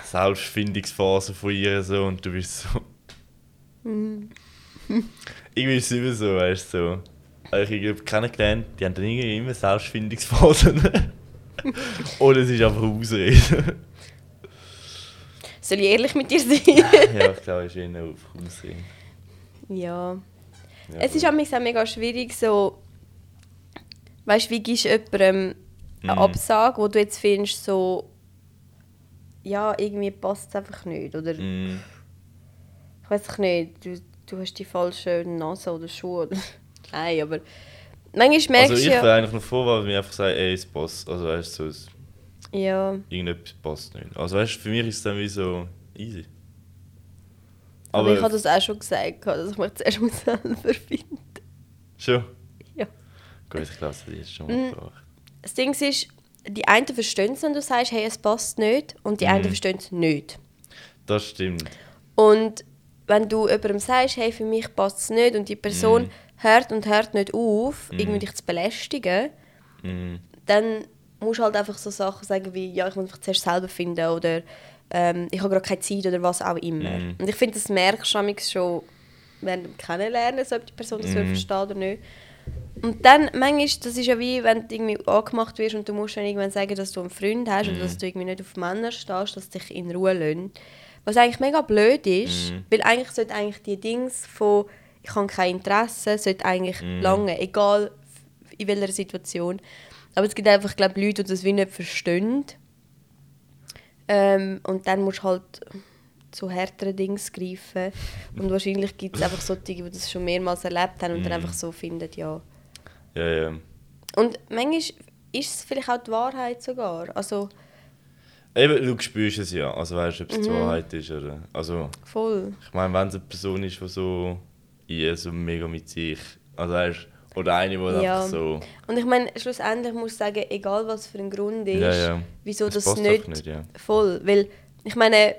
Selbstfindungsphase von ihr so und du bist so. Mhm. irgendwie ist es immer so, weißt du, so. Also ich habe kennengelernt, die haben dann irgendwie immer Selbstfindungsphasen. Oder es ist einfach Ausrede. Soll ich ehrlich mit dir sein? ja, ich glaube, es ist eher auf Ausrede. ja. Ja, Es ist auch mega schwierig, so... Weißt du, wie gibst du jemandem eine Mhm. Absage, wo du jetzt findest, so... Ja, irgendwie passt es einfach nicht, oder... Mm, Ich weiß nicht, du, du hast die falsche Nase oder Schuhe. Nein, aber manchmal merkst also ich du wäre ja... eigentlich noch froh, weil mir einfach sagen, ey, es passt. Also weißt du, so, es- Ja, irgendetwas passt nicht. Also weißt du, für mich ist es dann wie so easy. aber, ich habe das auch schon gesagt, dass ich mich zuerst muss selber finden Schon? Ja. Gut, ich glaube, das ist jetzt schon Mhm. mal gebracht. Das Ding ist, die einen verstehen es, wenn du sagst, hey, es passt nicht, und die Mhm. anderen verstehen es nicht. Das stimmt. Und wenn du jemandem sagst, hey, für mich passt es nicht, und die Person Mhm. hört und hört nicht auf, irgendwie dich zu belästigen, Mm, dann musst halt einfach so Sachen sagen wie, ja, ich muss mich zuerst selber finden oder ähm, ich habe gerade keine Zeit oder was auch immer. Mhm. Und ich finde, das merkst du schon während dem Kennenlernen, so ob die Person das Mhm. mm. versteht oder nicht. Und dann, manchmal, das ist ja wie, wenn du irgendwie angemacht wirst und du musst dann irgendwann sagen, dass du einen Freund hast Mhm. oder dass du irgendwie nicht auf Männer stehst, dass dich in Ruhe lassen. Was eigentlich mega blöd ist, Mhm. weil eigentlich sollte eigentlich die Dings von ich habe kein Interesse, sollte eigentlich Mhm. lange, egal in welcher Situation. Aber es gibt einfach, glaube Leute, die das wie nicht verstehen. Ähm, und dann musst du halt zu härteren Dings greifen. Und wahrscheinlich gibt es einfach solche, die das schon mehrmals erlebt haben und dann Mhm. einfach so finden, ja. ja, ja. Und manchmal ist es vielleicht auch die Wahrheit sogar. Also Eben, du spürst es ja. Also weißt du, ob es die Mhm. Wahrheit ist oder. Also, voll. ich meine, wenn es eine Person ist, die so. eher so mega mit sich. Also weißt oder eine, die Ja. einfach so. Und ich meine, schlussendlich muss ich sagen, egal was für ein Grund ist, Ja, ja. wieso Es das passt nicht, nicht, voll. Weil, ich meine,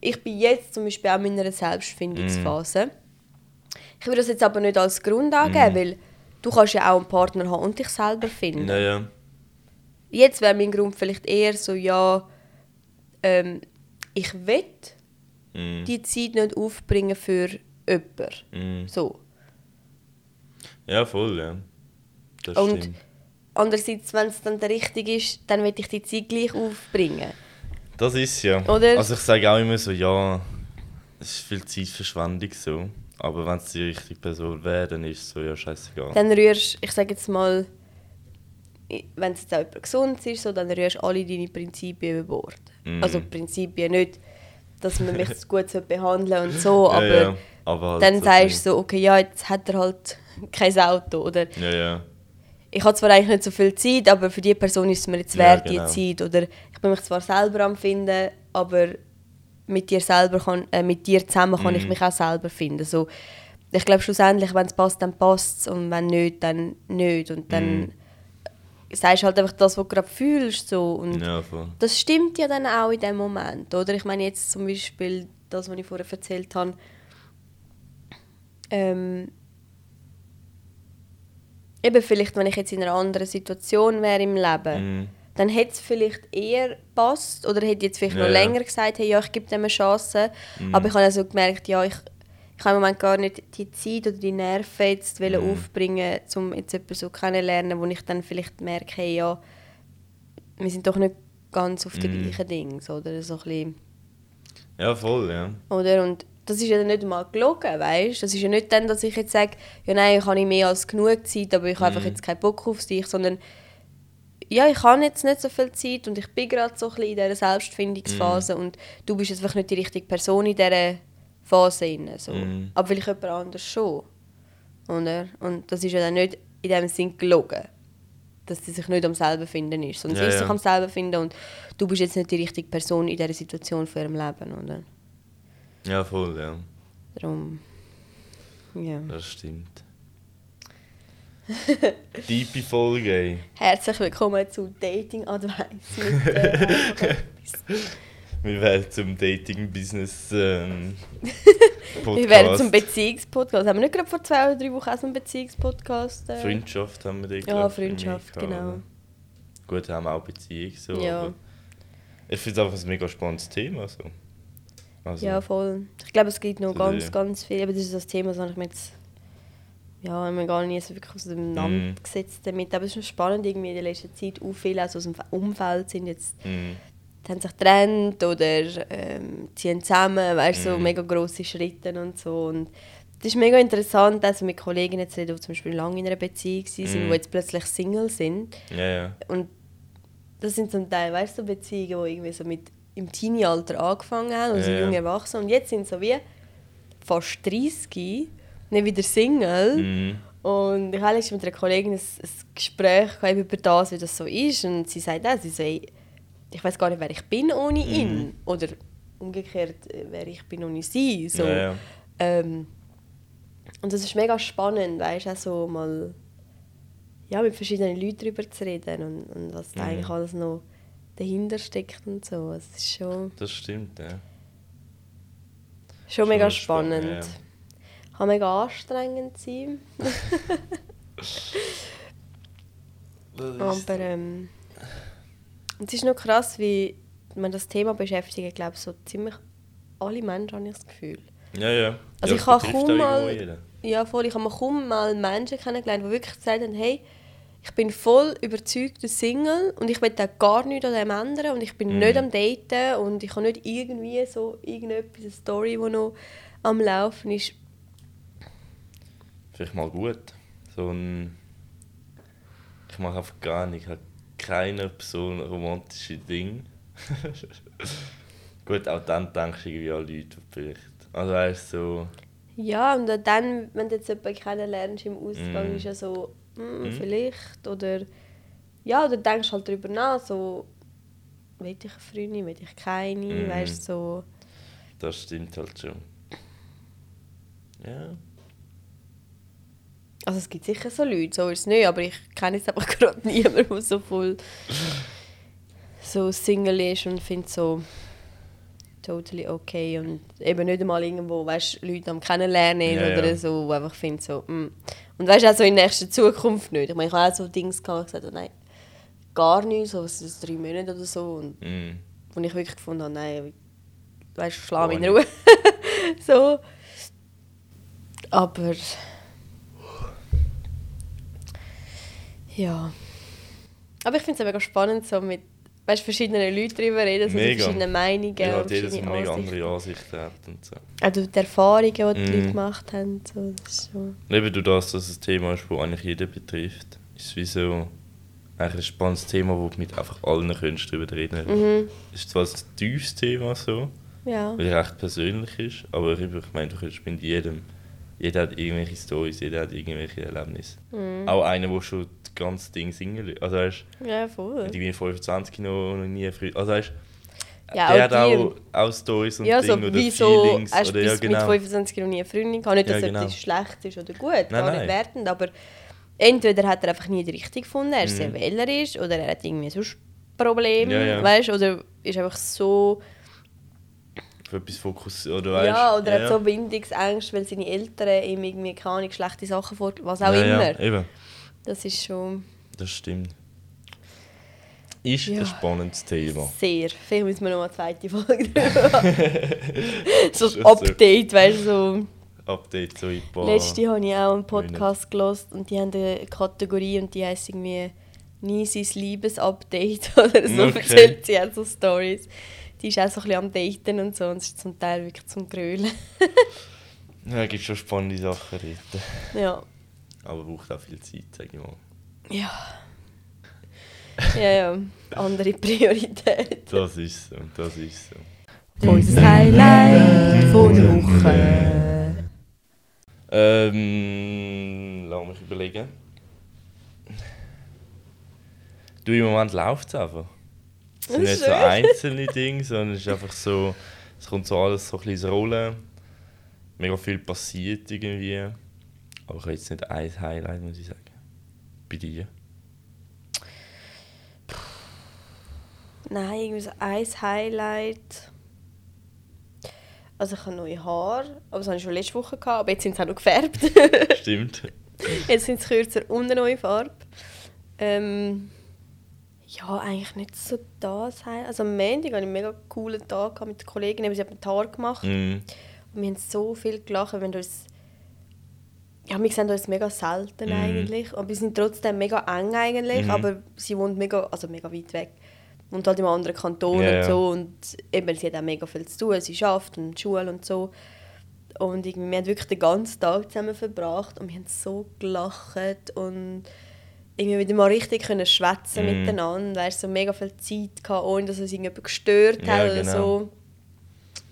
ich bin jetzt zum Beispiel auch in einer Selbstfindungsphase. Mhm. Ich würde das jetzt aber nicht als Grund angeben, Mhm. weil du kannst ja auch einen Partner haben und dich selber finden. Ja. Jetzt wäre mein Grund vielleicht eher so, ja, ähm, ich will Mm, die Zeit nicht aufbringen für jemanden. mm. So. Ja, voll, ja. Das Und stimmt. andererseits, wenn es dann der richtige ist, dann will ich die Zeit gleich aufbringen. Das ist ja. Oder? Also ich sage auch immer so, ja, es ist viel Zeitverschwendung so. Aber wenn es die richtige Person wäre, dann ist es so, ja, scheißegal. Dann rührst, ich sage jetzt mal, wenn es jetzt auch jemand gesund ist, so, dann rührst alle deine Prinzipien über Bord. Mhm. Also Prinzipien nicht, dass man mich gut behandeln und so, Ja, aber ja. Aber halt dann so sagst du so, okay, ja, jetzt hat er halt kein Auto. Oder Ja, ja. ich habe zwar eigentlich nicht so viel Zeit, aber für die Person ist es mir jetzt Ja, wert, genau. die Zeit. Oder ich bin mich zwar selber am finden, aber mit dir selber kann, äh, mit dir zusammen kann ich Mhm. mich auch selber finden. So, ich glaube schlussendlich, wenn es passt, dann passt es und wenn nicht, dann nicht. Und dann Mhm. sagst du halt einfach das, was du gerade fühlst. So. Und Ja, das stimmt ja dann auch in dem Moment, oder? Ich meine jetzt zum Beispiel das, was ich vorher erzählt habe. Ähm, eben vielleicht, wenn ich jetzt in einer anderen Situation wäre im Leben, Mhm. dann hätte es vielleicht eher passt oder hätte jetzt vielleicht Ja, noch länger gesagt, hey, ja, ich gebe dem eine Chance. Mhm. Aber ich habe also gemerkt, ja, ich, ich habe im Moment gar nicht die Zeit oder die Nerven jetzt Mhm. aufbringen, um jetzt jemanden so kennenzulernen, wo ich dann vielleicht merke, hey, ja, wir sind doch nicht ganz auf den Mhm. gleichen Dingen, oder? So ein bisschen, Ja, voll, ja. oder? Und das ist ja nicht mal gelogen, weißt? Das ist ja nicht dann, dass ich jetzt sage, ja nein, ich habe mehr als genug Zeit, aber ich habe einfach Mhm. jetzt keinen Bock auf dich, sondern ja, ich habe jetzt nicht so viel Zeit und ich bin gerade so ein bisschen in dieser Selbstfindungsphase Mhm. und du bist jetzt einfach nicht die richtige Person in dieser Phase. Rein, so. Mhm. Aber vielleicht jemand anders schon. Oder? Und das ist ja dann nicht in dem Sinn gelogen, dass sie sich nicht am selben finden ist, sondern Ja, sie ist ja. sich am selben finden und du bist jetzt nicht die richtige Person in dieser Situation für ihrem Leben, oder? Ja, voll, ja. Darum, ja. Das stimmt. Tiefe Folge, ey. Herzlich willkommen zu Dating Advice mit äh. Wir werden zum Dating-Business ähm, Wir werden zum Beziehungspodcast. Haben wir nicht gerade vor zwei oder drei Wochen auch so einen Beziehungspodcast? Äh? Freundschaft haben wir den, Ja, glaub, Freundschaft, genau. Gut, haben wir auch Beziehung. So, Ja. Ich finde es einfach ein mega spannendes Thema. So. Also, Ja, voll. Ich glaube, es gibt noch So ganz, ganz viel. Aber das ist das Thema, das ich mir jetzt ja, ich habe gar nicht so wirklich auseinandergesetzt damit. Aber es ist schon spannend, irgendwie in der letzten Zeit. Auch viele aus unserem Umfeld sind jetzt mm, die haben sich getrennt oder ähm, ziehen zusammen, weißt du, so Mhm. mega grosse Schritte und so. Und das ist mega interessant, also mit Kolleginnen zu reden, die zum Beispiel lange in einer Beziehung waren, Mhm. die jetzt plötzlich Single sind. ja, ja. Und das sind zum Teil, weißt du, so Beziehungen, die irgendwie so mit im Teenie-Alter angefangen haben, also ja. jung erwachsen. Und jetzt sind sie so wie fast 30, nicht wieder Single. Mm, Und ich hatte mit einer Kollegin ein, ein Gespräch gehabt über das, wie das so ist. Und sie sagt auch, sie ey, ich weiß gar nicht, wer ich bin ohne ihn. Oder umgekehrt, äh, wer ich bin ohne sie. So. Ja. Ähm, und das ist mega spannend, weißt du, auch so mal ja, mit verschiedenen Leuten darüber zu reden und, und was Mhm. eigentlich alles noch dahinter steckt und so. Es ist schon, Das stimmt, ja. schon mega spannend, spannend. ja. Kann mega anstrengend sein. Aber ähm, es ist noch krass, wie man das Thema beschäftigt, glaube ich, so ziemlich alle Menschen, habe ich das Gefühl. Ja, ja. Also ja, ich habe kaum mal-. Ja, voll. Ich habe kaum mal Menschen kennengelernt, die wirklich gesagt haben, hey, ich bin voll überzeugter Single und ich will auch gar nichts an dem ändern und ich bin Mhm. nicht am Daten und ich habe nicht irgendwie so irgendetwas, eine Story, die noch am Laufen ist. Vielleicht mal gut. So ein. Ich mache einfach gar nicht. Ich habe keine so romantische Ding. gut, auch dann denkst du irgendwie an Leute, vielleicht. Also weißt so. Ja, und dann, wenn du jetzt jemanden kennenlernst im Ausgang, Mhm. ist ja so, hm, Mhm. vielleicht, oder ja, oder denkst halt darüber nach, so, will ich eine Freundin, will ich keine, Mhm. weißt du, so. Das stimmt halt schon. Ja. Also es gibt sicher so Leute, so ist es nicht, aber ich kenne jetzt einfach gerade niemanden, der so voll so Single ist und findet so totally okay und eben nicht einmal irgendwo, weißt Leute am kennenlernen Ja, oder ja. so, wo einfach findet so, mm. Und weißt auch so in nächster Zukunft nicht. Ich meine, ich habe auch so Dings gehabt, ich gesagt habe, nein, gar nicht, so das, drei Monate oder so und Mm. wo ich wirklich gefunden habe, nein, weißt du, schlaf mich in Ruhe. so. Aber. Ja. Aber ich finde es mega spannend, so mit weißt, verschiedenen Leuten darüber reden, so die Mega. verschiedenen Meinungen Ja, und so verschiedene mega andere Ansichten hat und so. Auch durch die Erfahrungen, die die Mhm. Leute gemacht haben. So, das. Eben du das, dass es ein Thema ist, das eigentlich jeden betrifft, ist es wie so eigentlich ein spannendes Thema, wo du mit einfach allen könntest darüber reden Mhm. Es ist zwar ein tiefes Thema so, Ja. weil es recht persönlich ist, aber ich meine, du könntest mit jedem, jeder hat irgendwelche Stories, jeder hat irgendwelche Erlebnisse. Mhm. Auch einer, der schon ganze Ding Single ist. Also weißt Ja, voll. mit irgendwie 25 noch, noch nie früh. Also weißt Ja, der auch hat auch, auch Stories und Ja, so Dinge oder wieso Feelings. hast du oder, ja, genau. mit 25 noch nie eine Freundin gehabt? Nicht, dass Ja, genau. etwas schlecht ist oder gut, gar nein. nicht wertend, aber entweder hat er einfach nie die Richtung gefunden, er ist sehr Mhm. wählerisch oder er hat irgendwie sonst Probleme, Ja, ja. weißt oder ist einfach so Auf etwas fokussiert. Oder weißt ja oder hat so Bindungsängste, weil seine Eltern ihm irgendwie keine schlechte Sachen vor, was auch ja, immer. Ja, eben. Das ist schon Das stimmt. Ist Ja. ein spannendes Thema. sehr. Vielleicht müssen wir noch eine zweite Folge drüber so ein. Update, weißt du, so. Update so in ein paar... Letzte habe ich auch einen Podcast gelost und die haben eine Kategorie und die heisst irgendwie Nisis Liebesupdate oder so. Okay. Erzählt sie auch so Stories. Die ist auch so ein bisschen am Daten und so und es ist zum Teil wirklich zum Grölen. Ja, es gibt schon spannende Sachen dort. ja. Aber braucht auch viel Zeit, sag ich mal. Ja. Ja, ja. Andere Priorität. Das ist so, das ist so. Unser Highlight von der Woche. Ähm, lass mich überlegen. Du, im Moment läuft es einfach. Es sind nicht so einzelne Dinge, sondern es ist einfach so, es kommt so alles so ein bisschen ins Rollen. Mega viel passiert irgendwie. Aber ich habe jetzt nicht ein Highlight, muss ich sagen. Bei dir? Nein, irgendwie so ein Highlight. Also ich habe neue Haare, aber das hatte ich schon letzte Woche, gehabt, aber jetzt sind sie auch noch gefärbt. Stimmt. jetzt sind sie kürzer und eine neue Farbe. Ähm, ja, eigentlich nicht so das Highlight. Also am Montag hatte ich einen mega coolen Tag mit den Kollegen, sie haben die Haare gemacht. Mm. Und wir haben so viel gelacht, wenn du uns ja, wir sehen uns mega selten Mhm. eigentlich. Und wir sind trotzdem mega eng eigentlich, Mhm. aber sie wohnt mega, also mega weit weg. Und halt im anderen Kanton Ja, und so. Und eben, sie hat auch mega viel zu tun. Sie schafft und Schule und so. Und irgendwie, wir haben wirklich den ganzen Tag zusammen verbracht und wir haben so gelacht und irgendwie wieder mal richtig können schwätzen Mhm. miteinander. Weißt, so mega viel Zeit gehabt, ohne dass es irgendjemand gestört Ja, hat oder genau. so.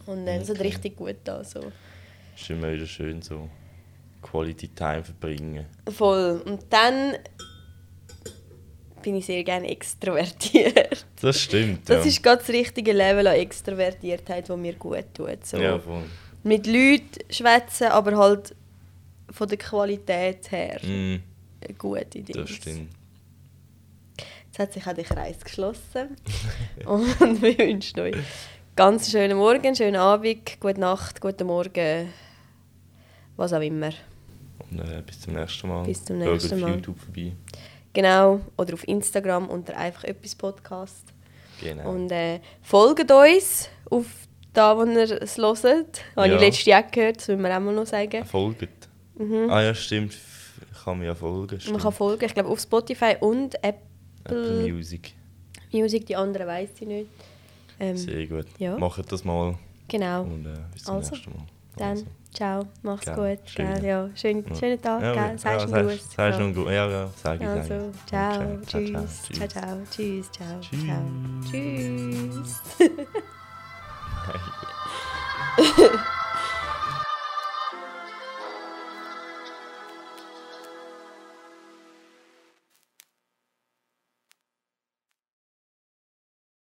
Und äh, das hat Okay. richtig gut da so. Ist immer wieder schön so Quality Time verbringen. Voll. Und dann bin ich sehr gerne extrovertiert. Das stimmt, Das ja. ist gerade das richtige Level an Extrovertiertheit, das mir gut tut. So. Ja, voll. Mit Leuten schwätzen, aber halt von der Qualität her Mm, eine gute Dinge. das stimmt. Jetzt hat sich auch der Kreis geschlossen. Und wir wünschen euch ganz schönen Morgen, schönen Abend, gute Nacht, guten Morgen, was auch immer. Und äh, bis zum nächsten Mal. Bis zum nächsten auf Mal. YouTube vorbei. Genau. Oder auf Instagram unter einfach etwas Podcast. Genau. Und äh, folgt uns auf da, wo ihr es hört. Habe Ja. ich letztes Jahr gehört, das will man auch mal noch sagen. Folgt. Mhm. Ah ja, stimmt. Kann mir ja folgen. Man Stimmt. kann folgen, ich glaube auf Spotify und Apple, Apple Music. Music, die anderen weiß ich nicht. Ähm, Sehr gut. ja. Macht das mal genau. und äh, bis zum Also, nächsten Mal. Dann, Also. Ciao, mach's Gell, gut. schön. Gell, ja. Schön, Ja. schönen Tag, Ja, gell? Sagst ja, du sagst- einen guten. Ja, ja, sag ich Also, sag ich. ciao, Okay, tschüss, ciao, ciao, tschüss, ciao, ciao, Tschüss. tschüss.